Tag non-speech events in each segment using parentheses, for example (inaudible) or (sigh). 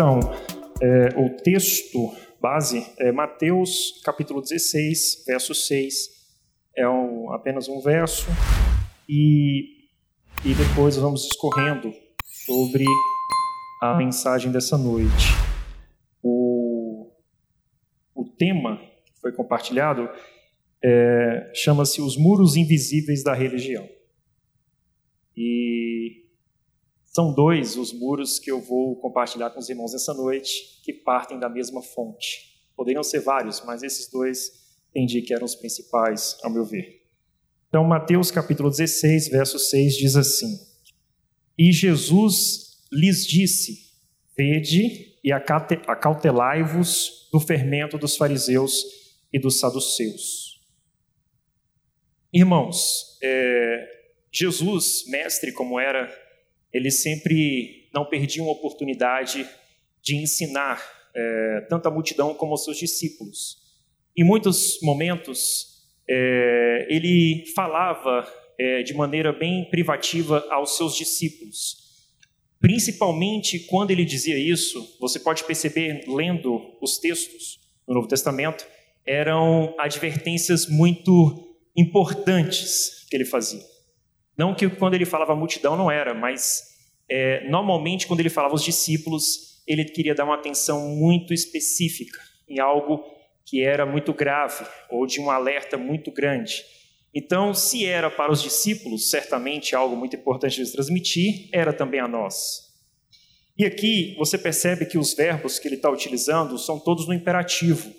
então, é, o texto base é Mateus capítulo 16, verso 6. É um, apenas um verso e, e depois vamos discorrendo sobre a mensagem dessa noite. O, o tema que foi compartilhado é, chama-se Os Muros Invisíveis da Religião. E são dois os muros que eu vou compartilhar com os irmãos essa noite, que partem da mesma fonte. Poderiam ser vários, mas esses dois entendi que eram os principais, ao meu ver. Então, Mateus capítulo 16, verso 6 diz assim: E Jesus lhes disse: Vede e acautelai-vos do fermento dos fariseus e dos saduceus. Irmãos, é, Jesus, mestre como era, ele sempre não perdia uma oportunidade de ensinar é, tanto a multidão como os seus discípulos. Em muitos momentos, é, ele falava é, de maneira bem privativa aos seus discípulos. Principalmente quando ele dizia isso, você pode perceber lendo os textos no Novo Testamento, eram advertências muito importantes que ele fazia. Não que quando ele falava multidão não era, mas é, normalmente quando ele falava aos discípulos, ele queria dar uma atenção muito específica em algo que era muito grave ou de um alerta muito grande. Então, se era para os discípulos, certamente algo muito importante de transmitir, era também a nós. E aqui você percebe que os verbos que ele está utilizando são todos no imperativo,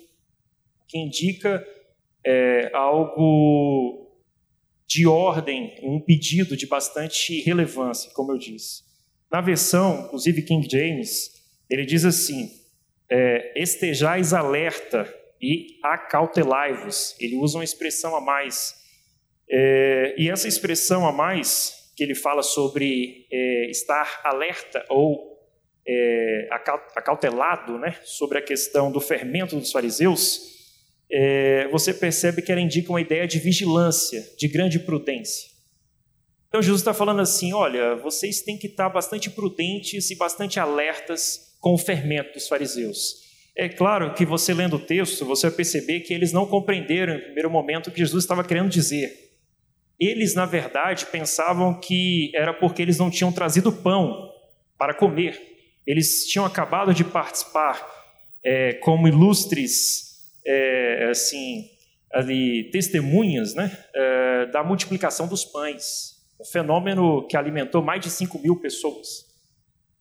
que indica é, algo de ordem, um pedido de bastante relevância, como eu disse. Na versão, inclusive King James, ele diz assim: é, estejais alerta e acautelai-vos. Ele usa uma expressão a mais. É, e essa expressão a mais, que ele fala sobre é, estar alerta ou é, acautelado né, sobre a questão do fermento dos fariseus, é, você percebe que ela indica uma ideia de vigilância, de grande prudência. Então Jesus está falando assim: olha, vocês têm que estar bastante prudentes e bastante alertas com o fermento dos fariseus. É claro que você lendo o texto, você vai perceber que eles não compreenderam em primeiro momento o que Jesus estava querendo dizer. Eles, na verdade, pensavam que era porque eles não tinham trazido pão para comer. Eles tinham acabado de participar é, como ilustres é, assim, ali, testemunhas né, é, da multiplicação dos pães, um fenômeno que alimentou mais de 5 mil pessoas.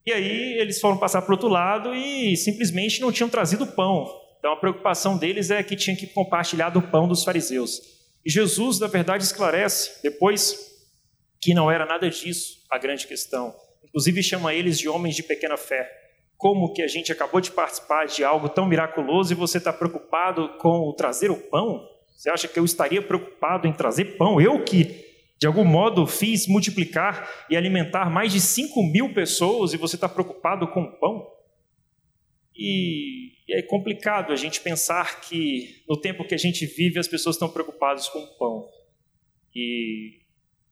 E aí eles foram passar para o outro lado e simplesmente não tinham trazido pão. Então a preocupação deles é que tinham que compartilhar do pão dos fariseus. E Jesus, na verdade, esclarece depois que não era nada disso a grande questão. Inclusive chama eles de homens de pequena fé como que a gente acabou de participar de algo tão miraculoso e você está preocupado com trazer o pão? Você acha que eu estaria preocupado em trazer pão? Eu que, de algum modo, fiz multiplicar e alimentar mais de 5 mil pessoas e você está preocupado com o pão? E, e é complicado a gente pensar que no tempo que a gente vive as pessoas estão preocupadas com o pão. E,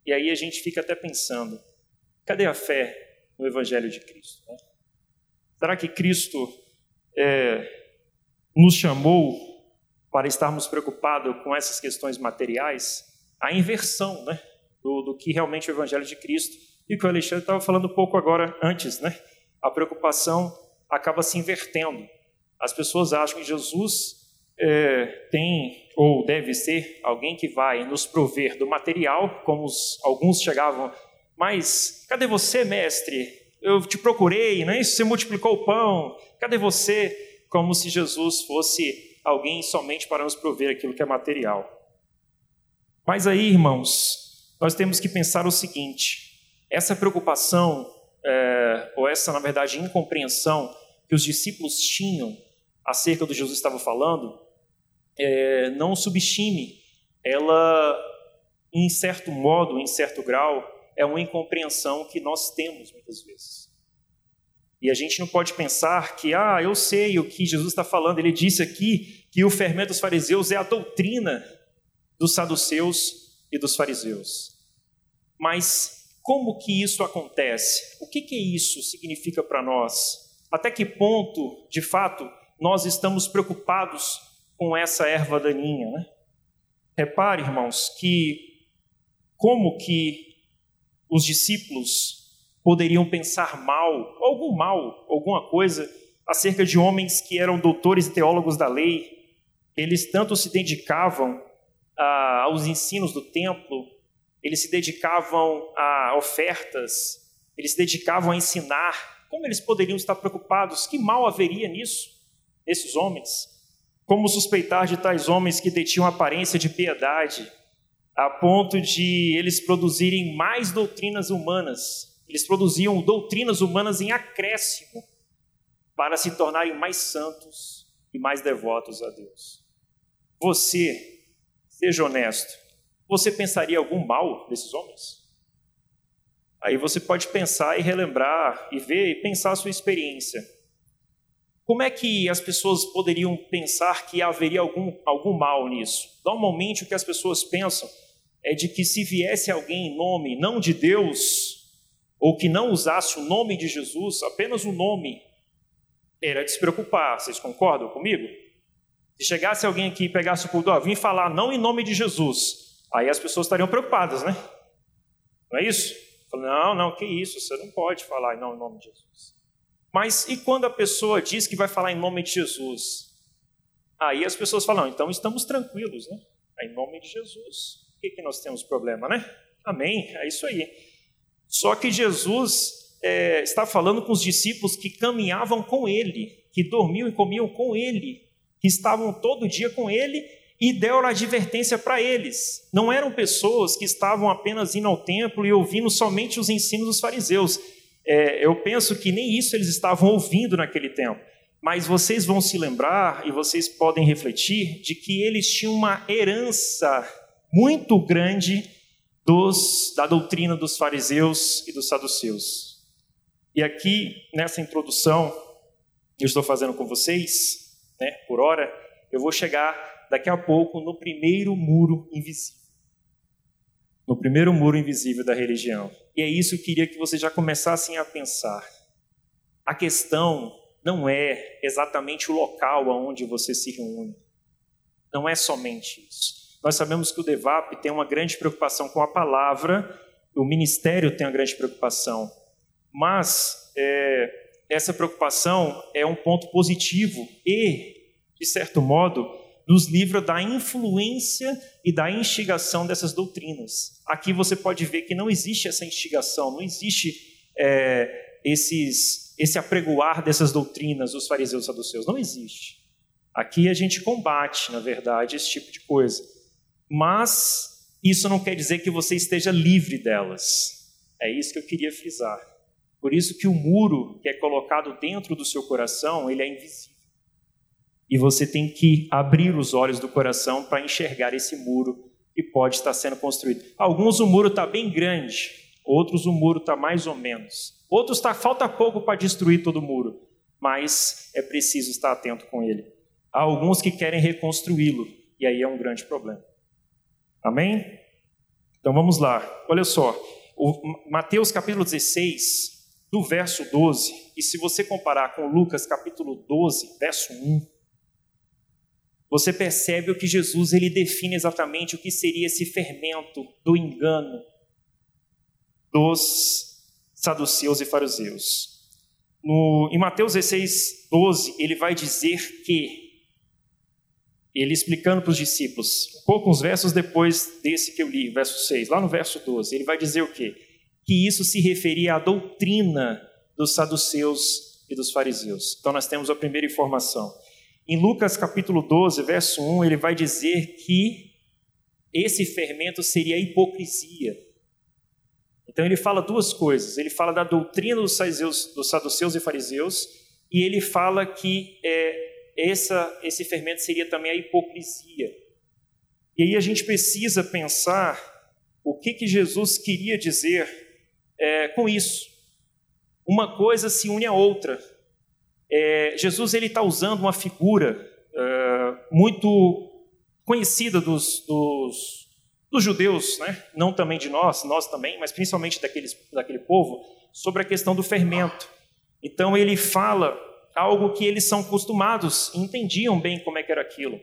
e aí a gente fica até pensando: cadê a fé no Evangelho de Cristo? Né? Será que Cristo é, nos chamou para estarmos preocupados com essas questões materiais? A inversão né, do, do que realmente é o Evangelho de Cristo. E que o Alexandre estava falando um pouco agora antes, né? A preocupação acaba se invertendo. As pessoas acham que Jesus é, tem ou deve ser alguém que vai nos prover do material, como os, alguns chegavam, mas cadê você, mestre? Eu te procurei, não é isso? Você multiplicou o pão, cadê você? Como se Jesus fosse alguém somente para nos prover aquilo que é material. Mas aí, irmãos, nós temos que pensar o seguinte: essa preocupação, é, ou essa, na verdade, incompreensão que os discípulos tinham acerca do que Jesus estava falando, é, não subestime, ela, em certo modo, em certo grau, é uma incompreensão que nós temos muitas vezes. E a gente não pode pensar que, ah, eu sei o que Jesus está falando. Ele disse aqui que o fermento dos fariseus é a doutrina dos saduceus e dos fariseus. Mas como que isso acontece? O que que isso significa para nós? Até que ponto, de fato, nós estamos preocupados com essa erva daninha, né? Repare, irmãos, que como que os discípulos poderiam pensar mal, algum mal, alguma coisa acerca de homens que eram doutores e teólogos da lei. Eles tanto se dedicavam ah, aos ensinos do templo, eles se dedicavam a ofertas, eles se dedicavam a ensinar. Como eles poderiam estar preocupados? Que mal haveria nisso, nesses homens? Como suspeitar de tais homens que detinham aparência de piedade, a ponto de eles produzirem mais doutrinas humanas? Eles produziam doutrinas humanas em acréscimo para se tornarem mais santos e mais devotos a Deus. Você, seja honesto, você pensaria algum mal desses homens? Aí você pode pensar e relembrar e ver e pensar a sua experiência. Como é que as pessoas poderiam pensar que haveria algum, algum mal nisso? Normalmente o que as pessoas pensam é de que se viesse alguém em nome não de Deus, ou que não usasse o nome de Jesus, apenas o nome, era de se preocupar. Vocês concordam comigo? Se chegasse alguém aqui e pegasse o pudor, vim falar não em nome de Jesus, aí as pessoas estariam preocupadas, né? Não é isso? Não, não, que isso, você não pode falar não em nome de Jesus. Mas e quando a pessoa diz que vai falar em nome de Jesus? Aí as pessoas falam, então estamos tranquilos, né? É em nome de Jesus. O que, que nós temos problema, né? Amém, é isso aí. Só que Jesus é, está falando com os discípulos que caminhavam com ele, que dormiam e comiam com ele, que estavam todo dia com ele e deu a advertência para eles. Não eram pessoas que estavam apenas indo ao templo e ouvindo somente os ensinos dos fariseus. É, eu penso que nem isso eles estavam ouvindo naquele tempo. Mas vocês vão se lembrar e vocês podem refletir de que eles tinham uma herança muito grande dos, da doutrina dos fariseus e dos saduceus. E aqui, nessa introdução eu estou fazendo com vocês, né, por hora, eu vou chegar daqui a pouco no primeiro muro invisível. No primeiro muro invisível da religião. E é isso que eu queria que vocês já começassem a pensar. A questão não é exatamente o local aonde você se reúne. Não é somente isso. Nós sabemos que o DEVAP tem uma grande preocupação com a palavra, o ministério tem uma grande preocupação mas é, essa preocupação é um ponto positivo e, de certo modo, nos livra da influência e da instigação dessas doutrinas. Aqui você pode ver que não existe essa instigação, não existe é, esses, esse apregoar dessas doutrinas dos fariseus e saduceus, não existe. Aqui a gente combate, na verdade, esse tipo de coisa. Mas isso não quer dizer que você esteja livre delas. É isso que eu queria frisar. Por isso que o muro que é colocado dentro do seu coração, ele é invisível. E você tem que abrir os olhos do coração para enxergar esse muro que pode estar sendo construído. Alguns o muro está bem grande, outros o muro está mais ou menos. Outros tá, falta pouco para destruir todo o muro, mas é preciso estar atento com ele. Há alguns que querem reconstruí-lo, e aí é um grande problema. Amém? Então vamos lá. Olha só, o Mateus capítulo 16, do verso 12, e se você comparar com Lucas capítulo 12, verso 1, você percebe o que Jesus ele define exatamente o que seria esse fermento do engano dos saduceus e fariseus. No, em Mateus 16, 12, ele vai dizer que, ele explicando para os discípulos, poucos versos depois desse que eu li, verso 6, lá no verso 12, ele vai dizer o quê? que isso se referia à doutrina dos saduceus e dos fariseus. Então nós temos a primeira informação. Em Lucas capítulo 12, verso 1, ele vai dizer que esse fermento seria a hipocrisia. Então ele fala duas coisas. Ele fala da doutrina dos saduceus e fariseus, e ele fala que é, essa, esse fermento seria também a hipocrisia. E aí a gente precisa pensar o que, que Jesus queria dizer é, com isso. Uma coisa se une à outra. É, Jesus ele está usando uma figura é, muito conhecida dos, dos, dos, judeus, né? não também de nós, nós também, mas principalmente daqueles, daquele povo, sobre a questão do fermento. Então ele fala algo que eles são acostumados, entendiam bem como é que era aquilo.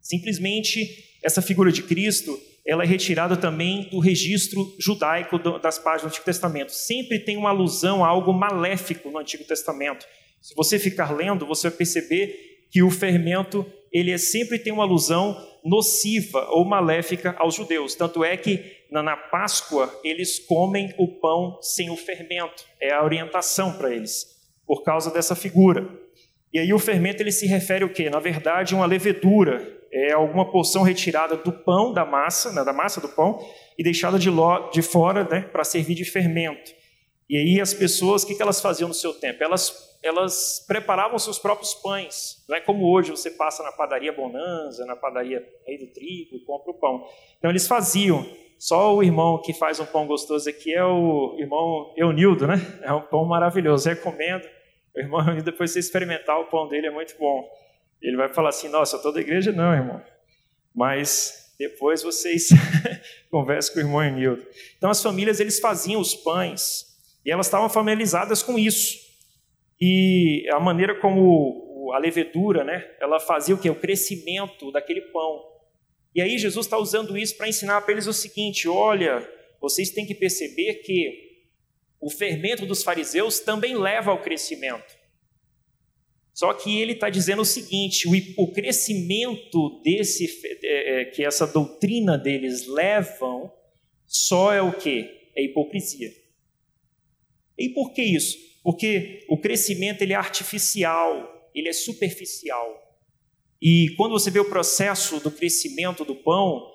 Simplesmente essa figura de Cristo, ela é retirada também do registro judaico das páginas do Antigo Testamento. Sempre tem uma alusão a algo maléfico no Antigo Testamento. Se você ficar lendo, você vai perceber que o fermento, ele é, sempre tem uma alusão nociva ou maléfica aos judeus. Tanto é que na Páscoa eles comem o pão sem o fermento. É a orientação para eles, por causa dessa figura. E aí o fermento ele se refere ao quê? Na verdade, uma levedura, é alguma porção retirada do pão, da massa, né, da massa do pão, e deixada de, lo, de fora né, para servir de fermento. E aí as pessoas, o que, que elas faziam no seu tempo? Elas, elas preparavam seus próprios pães. Não é como hoje você passa na padaria Bonanza, na padaria Rei do Trigo e compra o pão. Então eles faziam. Só o irmão que faz um pão gostoso aqui é o irmão Eunildo, né? É um pão maravilhoso, recomendo. O irmão, (laughs) depois você experimentar o pão dele, é muito bom. Ele vai falar assim: Nossa, toda igreja não, irmão. Mas depois vocês (laughs) conversam com o irmão Enildo. Então, as famílias eles faziam os pães e elas estavam familiarizadas com isso. E a maneira como a levedura, né, ela fazia o que? O crescimento daquele pão. E aí Jesus está usando isso para ensinar para eles o seguinte: olha, vocês têm que perceber que o fermento dos fariseus também leva ao crescimento. Só que ele está dizendo o seguinte: o, crescimento desse é, é, que essa doutrina deles levam só é o que? É hipocrisia. E por que isso? Porque o crescimento ele é artificial, ele é superficial. E quando você vê o processo do crescimento do pão,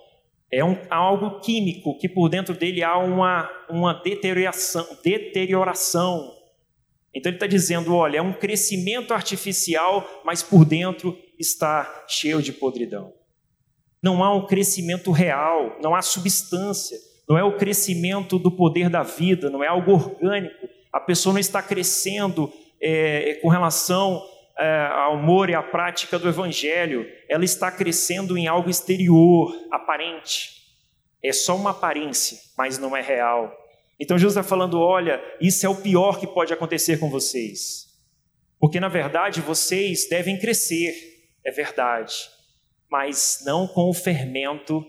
é um, algo químico, que por dentro dele há uma, uma deterioração, deterioração. Então ele está dizendo: olha, é um crescimento artificial, mas por dentro está cheio de podridão. Não há um crescimento real, não há substância, não é o crescimento do poder da vida, não é algo orgânico. A pessoa não está crescendo é, com relação ao amor e à prática do Evangelho, ela está crescendo em algo exterior, aparente. É só uma aparência, mas não é real. Então Jesus está falando: olha, isso é o pior que pode acontecer com vocês. Porque na verdade vocês devem crescer, é verdade, mas não com o fermento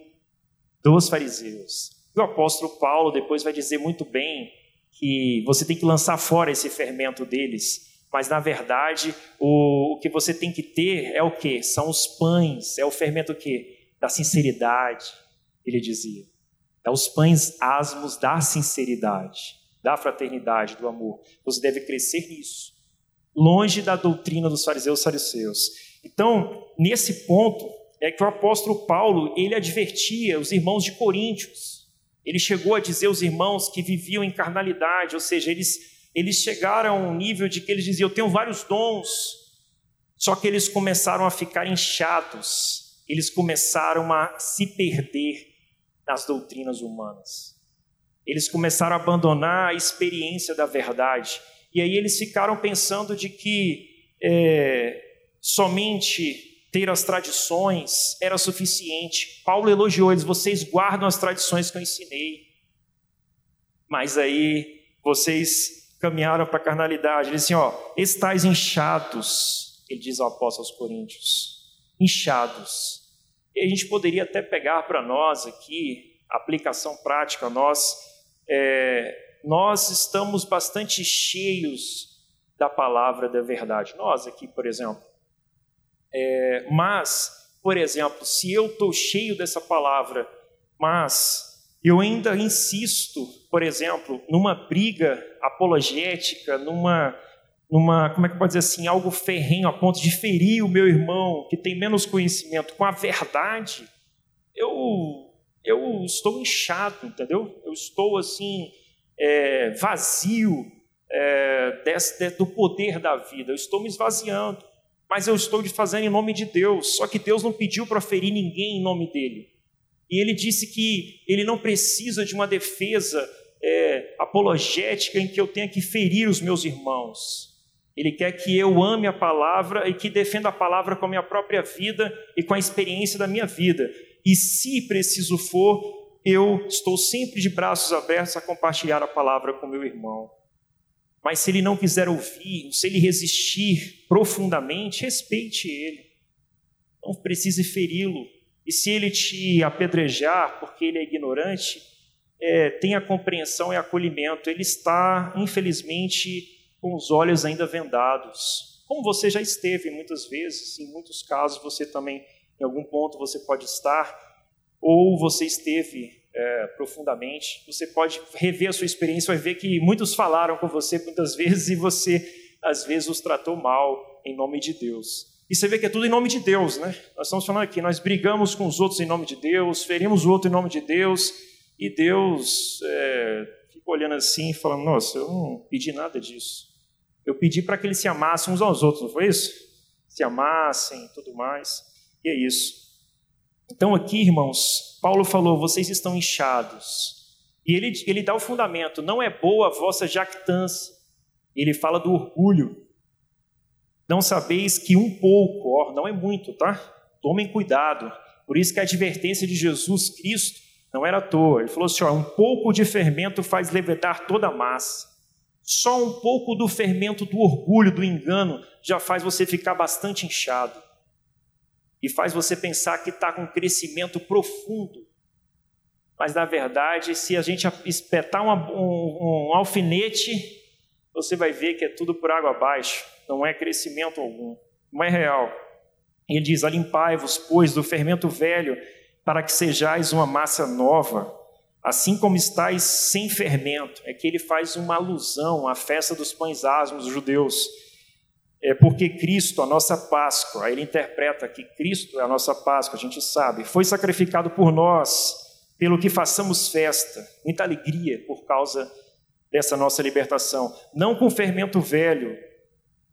dos fariseus. O apóstolo Paulo depois vai dizer muito bem que você tem que lançar fora esse fermento deles, mas na verdade o, o que você tem que ter é o que? São os pães, é o fermento o que? Da sinceridade, ele dizia. É os pães asmos da sinceridade, da fraternidade, do amor. Você deve crescer nisso, longe da doutrina dos fariseus e saduceus. Então, nesse ponto, é que o apóstolo Paulo, ele advertia os irmãos de Coríntios. Ele chegou a dizer aos irmãos que viviam em carnalidade, ou seja, eles eles chegaram a um nível de que eles diziam: Eu tenho vários dons, só que eles começaram a ficar inchados, eles começaram a se perder nas doutrinas humanas. Eles começaram a abandonar a experiência da verdade. E aí eles ficaram pensando de que é, somente ter as tradições era suficiente. Paulo elogiou eles: vocês guardam as tradições que eu ensinei. Mas aí vocês caminharam para a carnalidade. Ele diz assim: ó, estáis inchados, ele diz ao apóstolo aos Coríntios, inchados. E a gente poderia até pegar para nós aqui, aplicação prática, nós, é, nós estamos bastante cheios da palavra da verdade. Nós aqui, por exemplo. É, mas, por exemplo, se eu estou cheio dessa palavra, mas eu ainda insisto, por exemplo, numa briga apologética, numa, numa, como é que pode dizer assim, algo ferrenho a ponto de ferir o meu irmão que tem menos conhecimento com a verdade, eu, eu estou inchado, entendeu? Eu estou assim, é, vazio é, desse, de, do poder da vida, eu estou me esvaziando, mas eu estou fazendo em nome de Deus, só que Deus não pediu para ferir ninguém em nome dele. E ele disse que ele não precisa de uma defesa é, apologética em que eu tenha que ferir os meus irmãos. Ele quer que eu ame a palavra e que defenda a palavra com a minha própria vida e com a experiência da minha vida. E se preciso for, eu estou sempre de braços abertos a compartilhar a palavra com meu irmão. Mas se ele não quiser ouvir, se ele resistir profundamente, respeite ele. Não precise feri-lo. E se ele te apedrejar porque ele é ignorante, é, tenha compreensão e acolhimento. Ele está, infelizmente, com os olhos ainda vendados. Como você já esteve muitas vezes, em muitos casos você também, em algum ponto, você pode estar, ou você esteve é, profundamente. Você pode rever a sua experiência, vai ver que muitos falaram com você muitas (laughs) vezes e você, às vezes, os tratou mal em nome de Deus. E você vê que é tudo em nome de Deus, né? Nós estamos falando aqui, nós brigamos com os outros em nome de Deus, ferimos o outro em nome de Deus, e Deus é, fica olhando assim, falando: Nossa, eu não pedi nada disso. Eu pedi para que eles se amassem uns aos outros, não foi isso? Se amassem e tudo mais. E é isso. Então, aqui, irmãos, Paulo falou: vocês estão inchados. E ele, ele dá o fundamento: não é boa a vossa jactância. Ele fala do orgulho. Não sabeis que um pouco, ó, não é muito, tá? Tomem cuidado. Por isso que a advertência de Jesus Cristo não era à toa. Ele falou assim: ó, um pouco de fermento faz levedar toda a massa. Só um pouco do fermento do orgulho, do engano, já faz você ficar bastante inchado e faz você pensar que está com um crescimento profundo. Mas na verdade, se a gente espetar um, um, um alfinete, você vai ver que é tudo por água abaixo, não é crescimento algum, não é real. Ele diz: Alimpai-vos, pois, do fermento velho, para que sejais uma massa nova, assim como estáis sem fermento. É que ele faz uma alusão à festa dos pães asmos judeus é porque Cristo, a nossa Páscoa, aí ele interpreta que Cristo é a nossa Páscoa, a gente sabe, foi sacrificado por nós, pelo que façamos festa, muita alegria por causa dessa nossa libertação, não com fermento velho.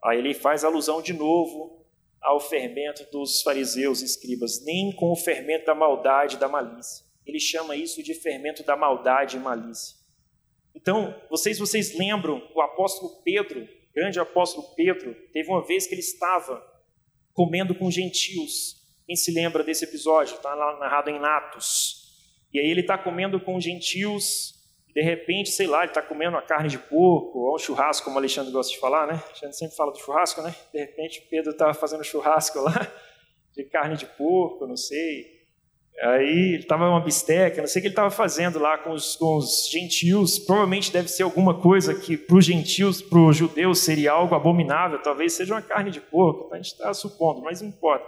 Aí ele faz alusão de novo ao fermento dos fariseus e escribas, nem com o fermento da maldade e da malícia. Ele chama isso de fermento da maldade e malícia. Então, vocês vocês lembram o apóstolo Pedro grande apóstolo Pedro, teve uma vez que ele estava comendo com gentios. Quem se lembra desse episódio? Está narrado em Atos. E aí ele está comendo com gentios, de repente, sei lá, ele está comendo uma carne de porco, ou um churrasco, como o Alexandre gosta de falar, né? A gente sempre fala do churrasco, né? De repente, Pedro estava fazendo churrasco lá, (laughs) de carne de porco, não sei, Aí ele estava uma bisteca, não sei o que ele estava fazendo lá com os, com os gentios. Provavelmente deve ser alguma coisa que para os gentios, para os judeus, seria algo abominável. Talvez seja uma carne de porco, a gente está supondo, mas não importa.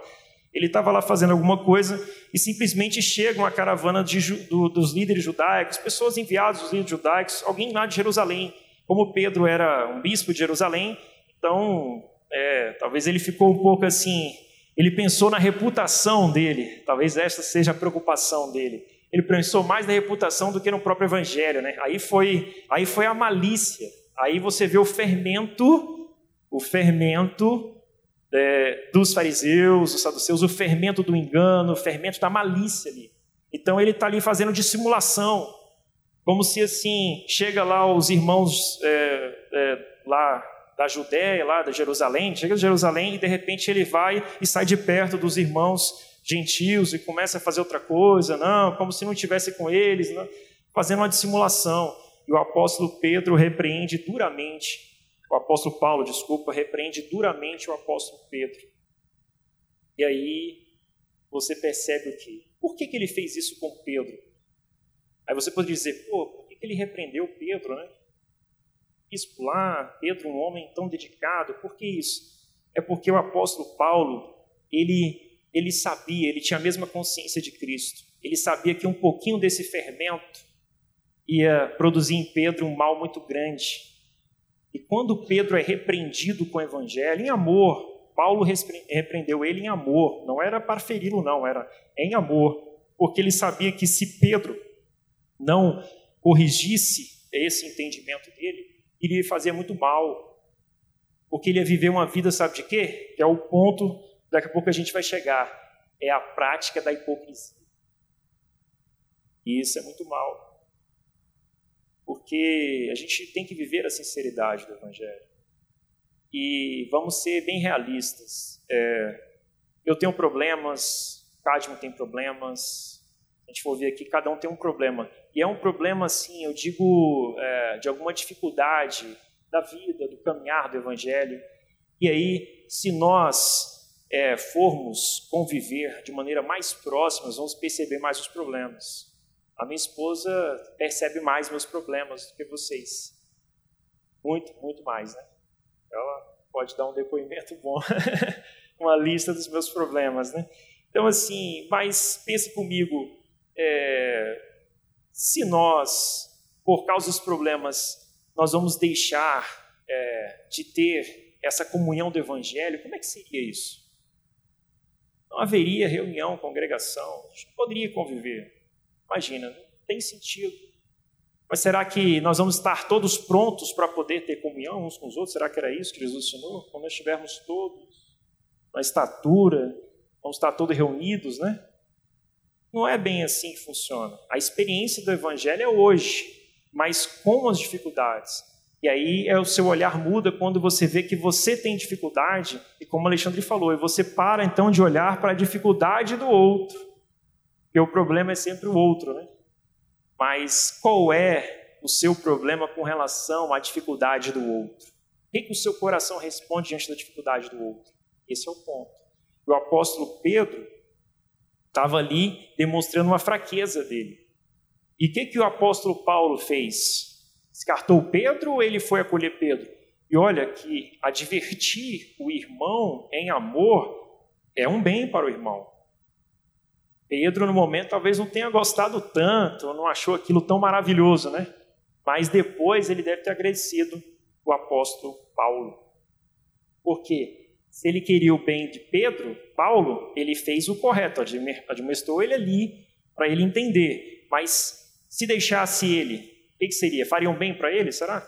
Ele estava lá fazendo alguma coisa e simplesmente chega uma caravana de, do, dos líderes judaicos, pessoas enviadas dos líderes judaicos, alguém lá de Jerusalém. Como Pedro era um bispo de Jerusalém, então é, talvez ele ficou um pouco assim ele pensou na reputação dele, talvez esta seja a preocupação dele. Ele pensou mais na reputação do que no próprio evangelho, né? Aí foi, aí foi a malícia. Aí você vê o fermento, o fermento é, dos fariseus, dos saduceus, o fermento do engano, o fermento da malícia ali. Então ele está ali fazendo dissimulação, como se assim chega lá os irmãos é, é, lá da Judéia, lá de Jerusalém, chega de Jerusalém e de repente ele vai e sai de perto dos irmãos gentios e começa a fazer outra coisa, não, como se não estivesse com eles, não, fazendo uma dissimulação. E o apóstolo Pedro repreende duramente, o apóstolo Paulo, desculpa, repreende duramente o apóstolo Pedro. E aí você percebe o quê? Por que, que ele fez isso com Pedro? Aí você pode dizer, pô, por que, que ele repreendeu Pedro, né? bispo lá, Pedro, um homem tão dedicado, por que isso? É porque o apóstolo Paulo, ele, ele sabia, ele tinha a mesma consciência de Cristo. Ele sabia que um pouquinho desse fermento ia produzir em Pedro um mal muito grande. E quando Pedro é repreendido com o evangelho, em amor, Paulo repreendeu ele em amor, não era para feri-lo, não, era em amor, porque ele sabia que se Pedro não corrigisse esse entendimento dele, iria fazer muito mal. Porque ele ia viver uma vida, sabe de quê? Que é o ponto, daqui a pouco a gente vai chegar. É a prática da hipocrisia. E isso é muito mal. Porque a gente tem que viver a sinceridade do Evangelho. E vamos ser bem realistas. É, eu tenho problemas, Cadmo tem problemas, a gente for ver aqui, cada um tem um problema. E é um problema, assim, eu digo, é, de alguma dificuldade da vida, do caminhar do Evangelho. E aí, se nós é, formos conviver de maneira mais próxima, vamos perceber mais os problemas. A minha esposa percebe mais meus problemas do que vocês. Muito, muito mais, né? Ela pode dar um depoimento bom, (laughs) uma lista dos meus problemas, né? Então, assim, mas pense comigo, é, se nós, por causa dos problemas, nós vamos deixar é, de ter essa comunhão do Evangelho, como é que seria isso? Não haveria reunião, congregação, a gente poderia conviver. Imagina, não tem sentido. Mas será que nós vamos estar todos prontos para poder ter comunhão uns com os outros? Será que era isso que Jesus ensinou? Quando nós estivermos todos na estatura, vamos estar todos reunidos, né? Não é bem assim que funciona. A experiência do Evangelho é hoje, mas com as dificuldades. E aí é o seu olhar muda quando você vê que você tem dificuldade, e como Alexandre falou, e você para então de olhar para a dificuldade do outro. Porque o problema é sempre o outro, né? Mas qual é o seu problema com relação à dificuldade do outro? O que, que o seu coração responde diante da dificuldade do outro? Esse é o ponto. O apóstolo Pedro estava ali demonstrando uma fraqueza dele. E o que, que o apóstolo Paulo fez? Descartou Pedro ou ele foi acolher Pedro? E olha que advertir o irmão em amor é um bem para o irmão. Pedro, no momento, talvez não tenha gostado tanto, não achou aquilo tão maravilhoso, né? Mas depois ele deve ter agradecido o apóstolo Paulo. Por quê? se ele queria o bem de Pedro, Paulo, ele fez o correto, administrou ele ali para ele entender. Mas se deixasse ele, o que, que seria? Fariam bem para ele, será?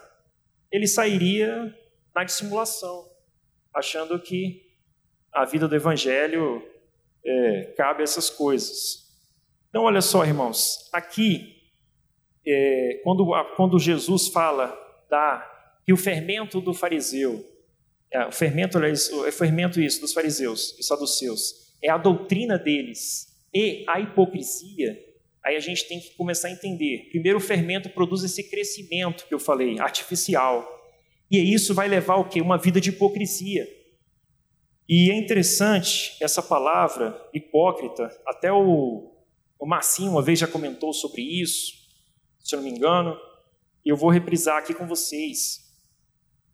Ele sairia na dissimulação, achando que a vida do evangelho é, cabe essas coisas. Então, olha só, irmãos, aqui, é, quando, quando Jesus fala da, que o fermento do fariseu é, o fermento, o fermento isso dos fariseus e saduceus é a doutrina deles e a hipocrisia. Aí a gente tem que começar a entender. Primeiro, o fermento produz esse crescimento que eu falei, artificial. E isso vai levar o quê? Uma vida de hipocrisia. E é interessante essa palavra hipócrita, até o, o Marcinho uma vez já comentou sobre isso, se eu não me engano, e eu vou reprisar aqui com vocês.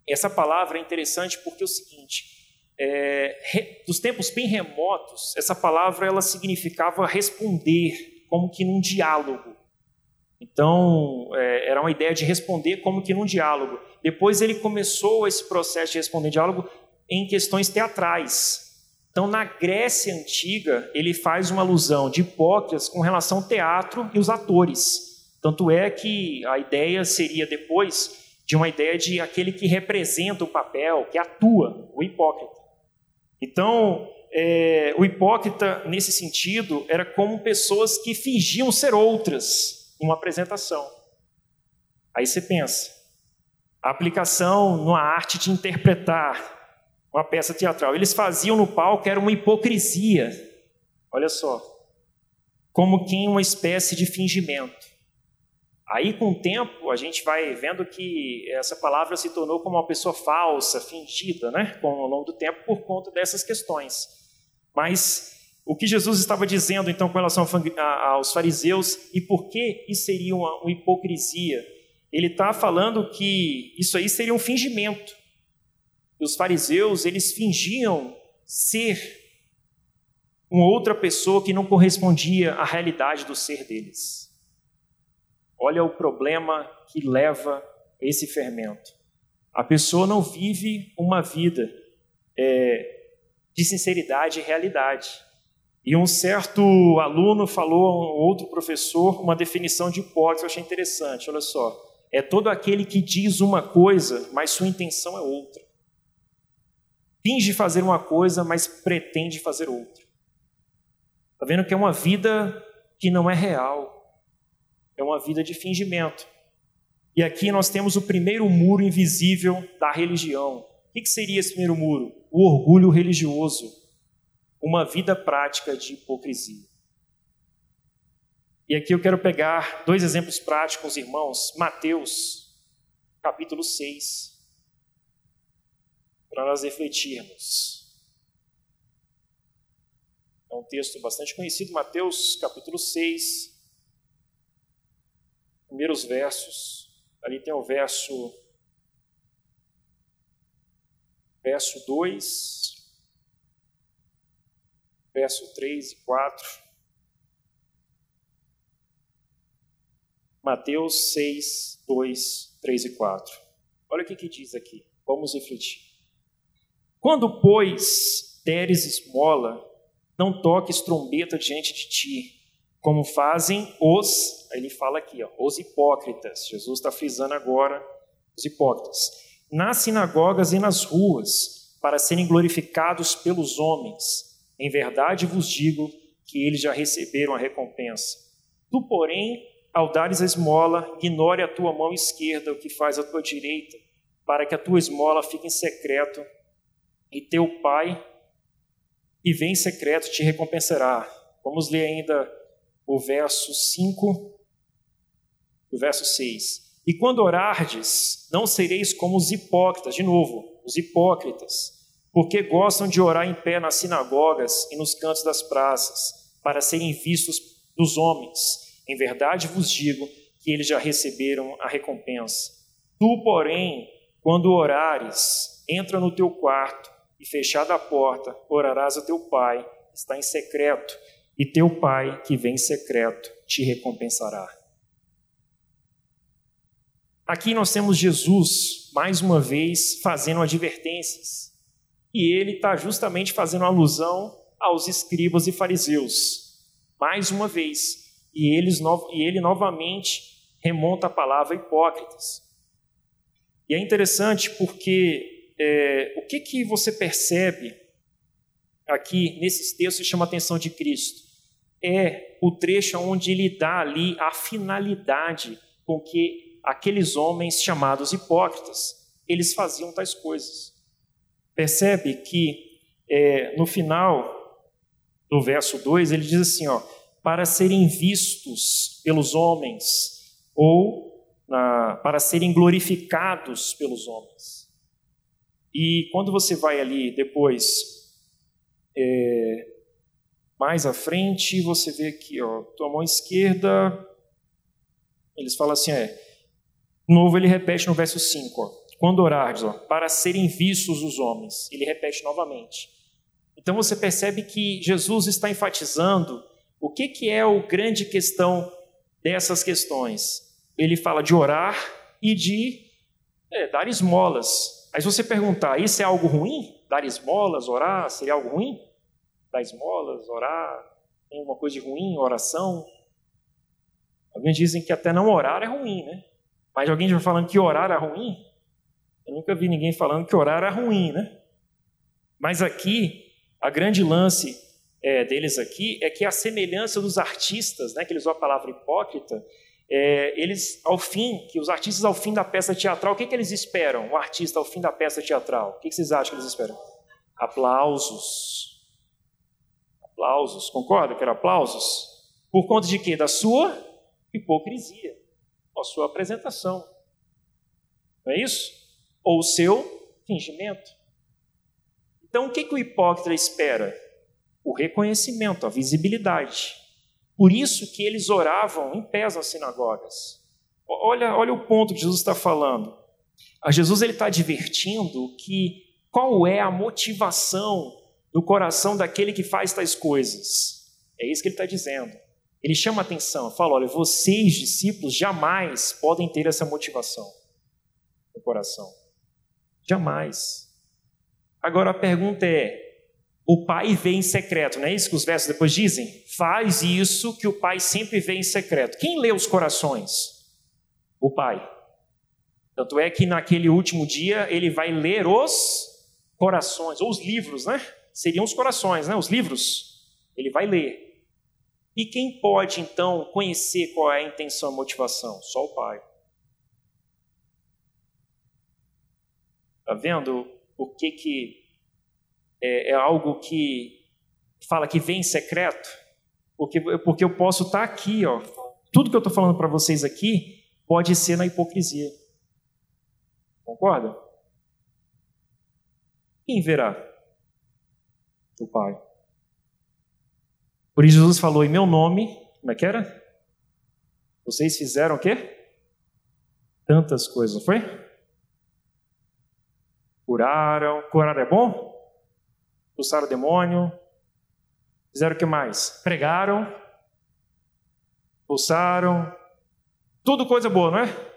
Essa palavra é interessante porque é o seguinte, é, re, dos tempos bem remotos, essa palavra ela significava responder, como que num diálogo. Então, é, era uma ideia de responder como que num diálogo. Depois ele começou esse processo de responder diálogo em questões teatrais. Então, na Grécia Antiga, ele faz uma alusão de Hipócrates com relação ao teatro e os atores. Tanto é que a ideia seria depois de uma ideia de aquele que representa o papel, que atua, o hipócrita. Então, é, o hipócrita, nesse sentido, era como pessoas que fingiam ser outras uma apresentação. Aí você pensa, a aplicação numa arte de interpretar uma peça teatral. Eles faziam no palco, era uma hipocrisia. Olha só. Como que uma espécie de fingimento. Aí, com o tempo, a gente vai vendo que essa palavra se tornou como uma pessoa falsa, fingida, né? Com, ao longo do tempo, por conta dessas questões. Mas o que Jesus estava dizendo, então, com relação aos fariseus e por que isso seria uma, uma hipocrisia? Ele está falando que isso aí seria um fingimento. Os fariseus, eles fingiam ser uma outra pessoa que não correspondia à realidade do ser deles. Olha o problema que leva esse fermento. A pessoa não vive uma vida é, de sinceridade e realidade. E um certo aluno falou a um outro professor uma definição de hipótese, eu achei interessante. Olha só, é todo aquele que diz uma coisa, mas sua intenção é outra. Finge fazer uma coisa, mas pretende fazer outra. Está vendo que é uma vida que não é real é uma vida de fingimento. E aqui nós temos o primeiro muro invisível da religião. O que seria esse primeiro muro? O orgulho religioso, uma vida prática de hipocrisia. E aqui eu quero pegar dois exemplos práticos, irmãos. Mateus, capítulo 6. Para nós refletirmos. É um texto bastante conhecido, Mateus capítulo 6, primeiros versos. Ali tem o verso verso 2, verso 3 e 4. Mateus 6, 2, 3 e 4. Olha o que, que diz aqui. Vamos refletir. Quando, pois, deres esmola, não toques trombeta diante de ti, como fazem os, ele fala aqui, ó, os hipócritas. Jesus está frisando agora os hipócritas. Nas sinagogas e nas ruas, para serem glorificados pelos homens. Em verdade vos digo que eles já receberam a recompensa. Tu, porém, ao dares a esmola, ignore a tua mão esquerda o que faz a tua direita, para que a tua esmola fique em secreto, e teu pai, que vem em secreto, te recompensará. Vamos ler ainda o verso 5 e o verso 6. E quando orardes, não sereis como os hipócritas, de novo, os hipócritas, porque gostam de orar em pé nas sinagogas e nos cantos das praças, para serem vistos dos homens. Em verdade vos digo que eles já receberam a recompensa. Tu, porém, quando orares, entra no teu quarto e, fechada a porta, orarás a teu pai, está em secreto, e teu pai, que vem em secreto, te recompensará. Aqui nós temos Jesus, mais uma vez, fazendo advertências. E ele está justamente fazendo alusão aos escribas e fariseus. Mais uma vez, e, eles, e ele novamente remonta a palavra hipócritas. E é interessante porque é, o que, que você percebe aqui nesses textos que chama a atenção de Cristo? É o trecho onde ele dá ali a finalidade com que aqueles homens chamados hipócritas, eles faziam tais coisas. Percebe que é, no final do verso 2 ele diz assim, ó, para serem vistos pelos homens ou na, para serem glorificados pelos homens. E quando você vai ali depois, é, mais à frente, você vê aqui, ó, tua mão esquerda, eles falam assim, é, novo ele repete no verso 5, ó, quando orardes, ó, para serem vistos os homens, ele repete novamente. Então você percebe que Jesus está enfatizando o que, que é o grande questão dessas questões? Ele fala de orar e de é, dar esmolas. Aí se você perguntar, isso é algo ruim? Dar esmolas, orar, seria algo ruim? Dar esmolas, orar, tem uma coisa de ruim, oração? Alguns dizem que até não orar é ruim, né? Mas alguém já falando que orar é ruim? Eu nunca vi ninguém falando que orar é ruim, né? Mas aqui, a grande lance é, deles aqui é que a semelhança dos artistas, né, que eles usam a palavra hipócrita, é, eles, ao fim, que os artistas ao fim da peça teatral, o que, que eles esperam? O artista ao fim da peça teatral, o que, que vocês acham que eles esperam? Aplausos. Aplausos, concorda que era aplausos? Por conta de quê? Da sua hipocrisia, a sua apresentação. Não é isso? Ou o seu fingimento. Então, o que, que o hipócrita espera? o reconhecimento, a visibilidade. Por isso que eles oravam em pés nas sinagogas. Olha, olha o ponto que Jesus está falando. A Jesus ele está advertindo que qual é a motivação do coração daquele que faz tais coisas. É isso que ele está dizendo. Ele chama atenção, fala: olha, vocês, discípulos, jamais podem ter essa motivação no coração. Jamais. Agora a pergunta é: o pai vê em secreto, não é isso que os versos depois dizem? Faz isso que o pai sempre vê em secreto. Quem lê os corações? O pai. Tanto é que naquele último dia ele vai ler os corações, ou os livros, né? Seriam os corações, né? Os livros. Ele vai ler. E quem pode então conhecer qual é a intenção e motivação? Só o pai. Tá vendo o que que é, é algo que fala que vem secreto, porque, porque eu posso estar aqui, ó, tudo que eu estou falando para vocês aqui pode ser na hipocrisia. Concorda? quem verá? O Pai. Por isso Jesus falou em meu nome, como é que era? Vocês fizeram o quê? Tantas coisas, não foi? Curaram. Curar é bom? Expulsaram o demônio. Fizeram o que mais? Pregaram. Expulsaram. Tudo coisa boa, não é?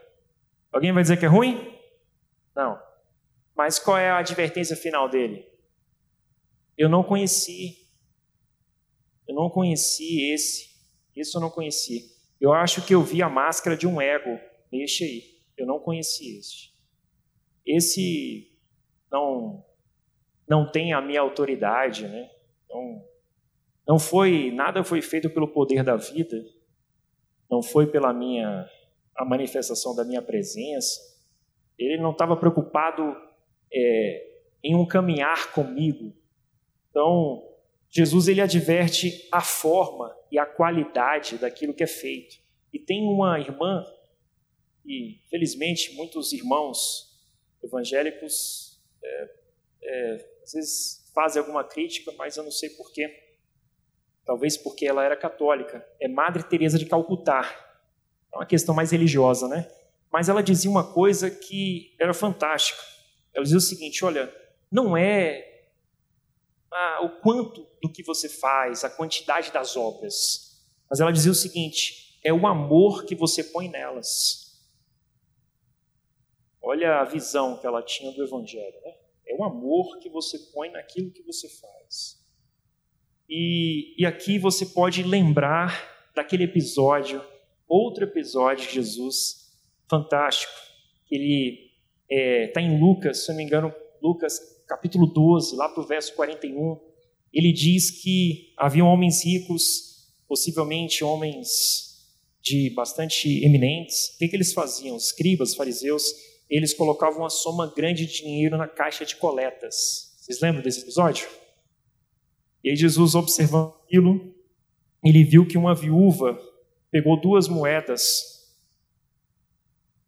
Alguém vai dizer que é ruim? Não. Mas qual é a advertência final dele? Eu não conheci. Eu não conheci esse. Isso eu não conheci. Eu acho que eu vi a máscara de um ego neste aí. Eu não conheci este. Esse não não tem a minha autoridade, né? Não, não foi nada foi feito pelo poder da vida. Não foi pela minha a manifestação da minha presença. Ele não estava preocupado é, em um caminhar comigo. Então, Jesus ele adverte a forma e a qualidade daquilo que é feito. E tem uma irmã, e felizmente muitos irmãos evangélicos é, é, às vezes fazem alguma crítica, mas eu não sei porquê. Talvez porque ela era católica. É Madre Teresa de Calcutá. É uma questão mais religiosa, né? Mas ela dizia uma coisa que era fantástica. Ela dizia o seguinte: olha, não é o quanto do que você faz, a quantidade das obras. Mas ela dizia o seguinte: é o amor que você põe nelas. Olha a visão que ela tinha do Evangelho. Né? É o amor que você põe naquilo que você faz. E, e aqui você pode lembrar daquele episódio, outro episódio de Jesus, fantástico. Ele está é, em Lucas, se não me engano, Lucas capítulo 12, lá para o verso 41, ele diz que haviam homens ricos, possivelmente homens de bastante eminentes. O que, que eles faziam? Os escribas, fariseus, eles colocavam uma soma grande de dinheiro na caixa de coletas. Vocês lembram desse episódio? E aí Jesus, observando aquilo, ele viu que uma viúva pegou duas moedas,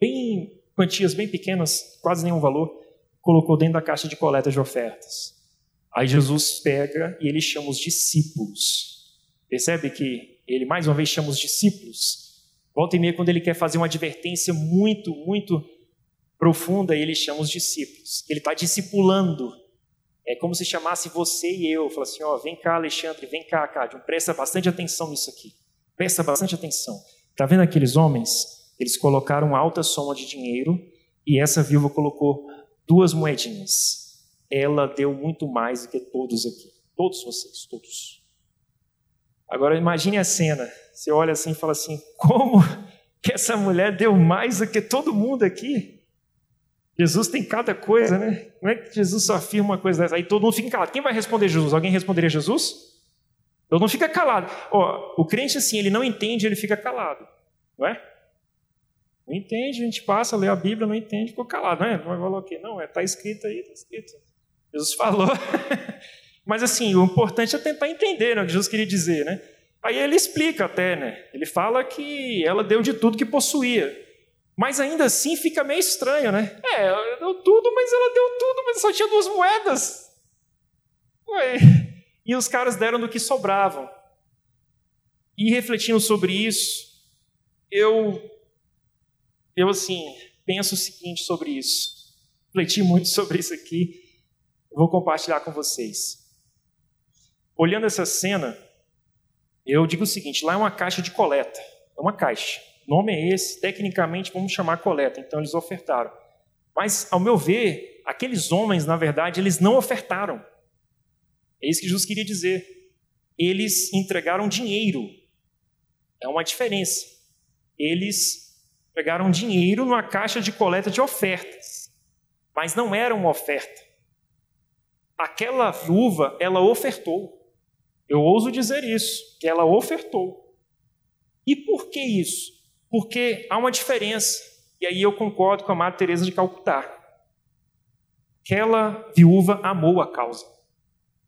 bem quantias bem pequenas, quase nenhum valor, colocou dentro da caixa de coleta de ofertas. Aí Jesus pega e ele chama os discípulos. Percebe que ele mais uma vez chama os discípulos? Volta e meia, quando ele quer fazer uma advertência muito, muito profunda, ele chama os discípulos. Ele está discipulando. É como se chamasse você e eu. Fala assim: ó, vem cá, Alexandre, vem cá, Cádio. Presta bastante atenção nisso aqui. Presta bastante atenção. Está vendo aqueles homens? Eles colocaram alta soma de dinheiro e essa viúva colocou duas moedinhas. Ela deu muito mais do que todos aqui. Todos vocês, todos. Agora imagine a cena. Você olha assim e fala assim: (laughs) como que essa mulher deu mais do que todo mundo aqui? Jesus tem cada coisa, né? Como é que Jesus só afirma uma coisa dessa? Aí todo mundo fica calado. Quem vai responder Jesus? Alguém responderia Jesus? Todo mundo fica calado. Ó, o crente, assim, ele não entende, ele fica calado. Não é? Não entende, a gente passa, lê a Bíblia, não entende, ficou calado. Não é? Vai falar o quê? Não, está é, tá escrito aí, está escrito. Jesus falou. (laughs) Mas assim, o importante é tentar entender né, o que Jesus queria dizer, né? Aí ele explica até, né? Ele fala que ela deu de tudo que possuía. Mas ainda assim fica meio estranho, né? É, ela deu tudo, mas ela deu tudo, mas só tinha duas moedas. Ué. E os caras deram do que sobravam. E refletindo sobre isso, eu eu, assim, penso o seguinte sobre isso. Refleti muito sobre isso aqui. Vou compartilhar com vocês. Olhando essa cena, eu digo o seguinte: lá é uma caixa de coleta. É uma caixa. Nome é esse, tecnicamente vamos chamar coleta. Então eles ofertaram. Mas, ao meu ver, aqueles homens, na verdade, eles não ofertaram. É isso que Jesus queria dizer. Eles entregaram dinheiro. É uma diferença. Eles pegaram dinheiro numa caixa de coleta de ofertas, mas não era uma oferta. Aquela viúva, ela ofertou. Eu ouso dizer isso, que ela ofertou. E por que isso? Porque há uma diferença. E aí eu concordo com a Madre Teresa de Calcutá. Aquela viúva amou a causa.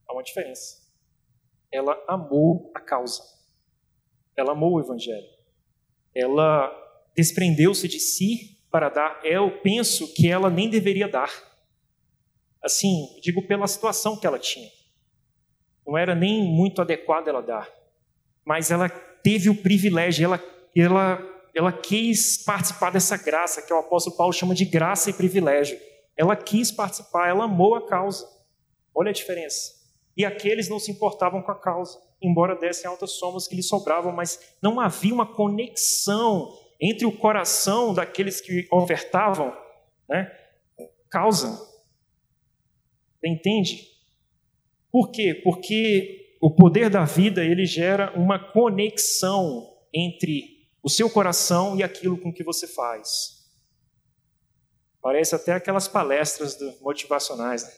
Há uma diferença. Ela amou a causa. Ela amou o evangelho. Ela desprendeu-se de si para dar, eu penso que ela nem deveria dar. assim, digo pela situação que ela tinha. Não era nem muito adequado ela dar, mas ela teve o privilégio, ela, ela, ela quis participar dessa graça, que o apóstolo Paulo chama de graça e privilégio. Ela quis participar, ela amou a causa. Olha a diferença. E aqueles não se importavam com a causa, embora dessem altas somas que lhes sobravam, mas não havia uma conexão entre o coração daqueles que ofertavam, né? Causa. Você entende? Por quê? Porque o poder da vida ele gera uma conexão entre o seu coração e aquilo com que você faz. Parece até aquelas palestras motivacionais. Né?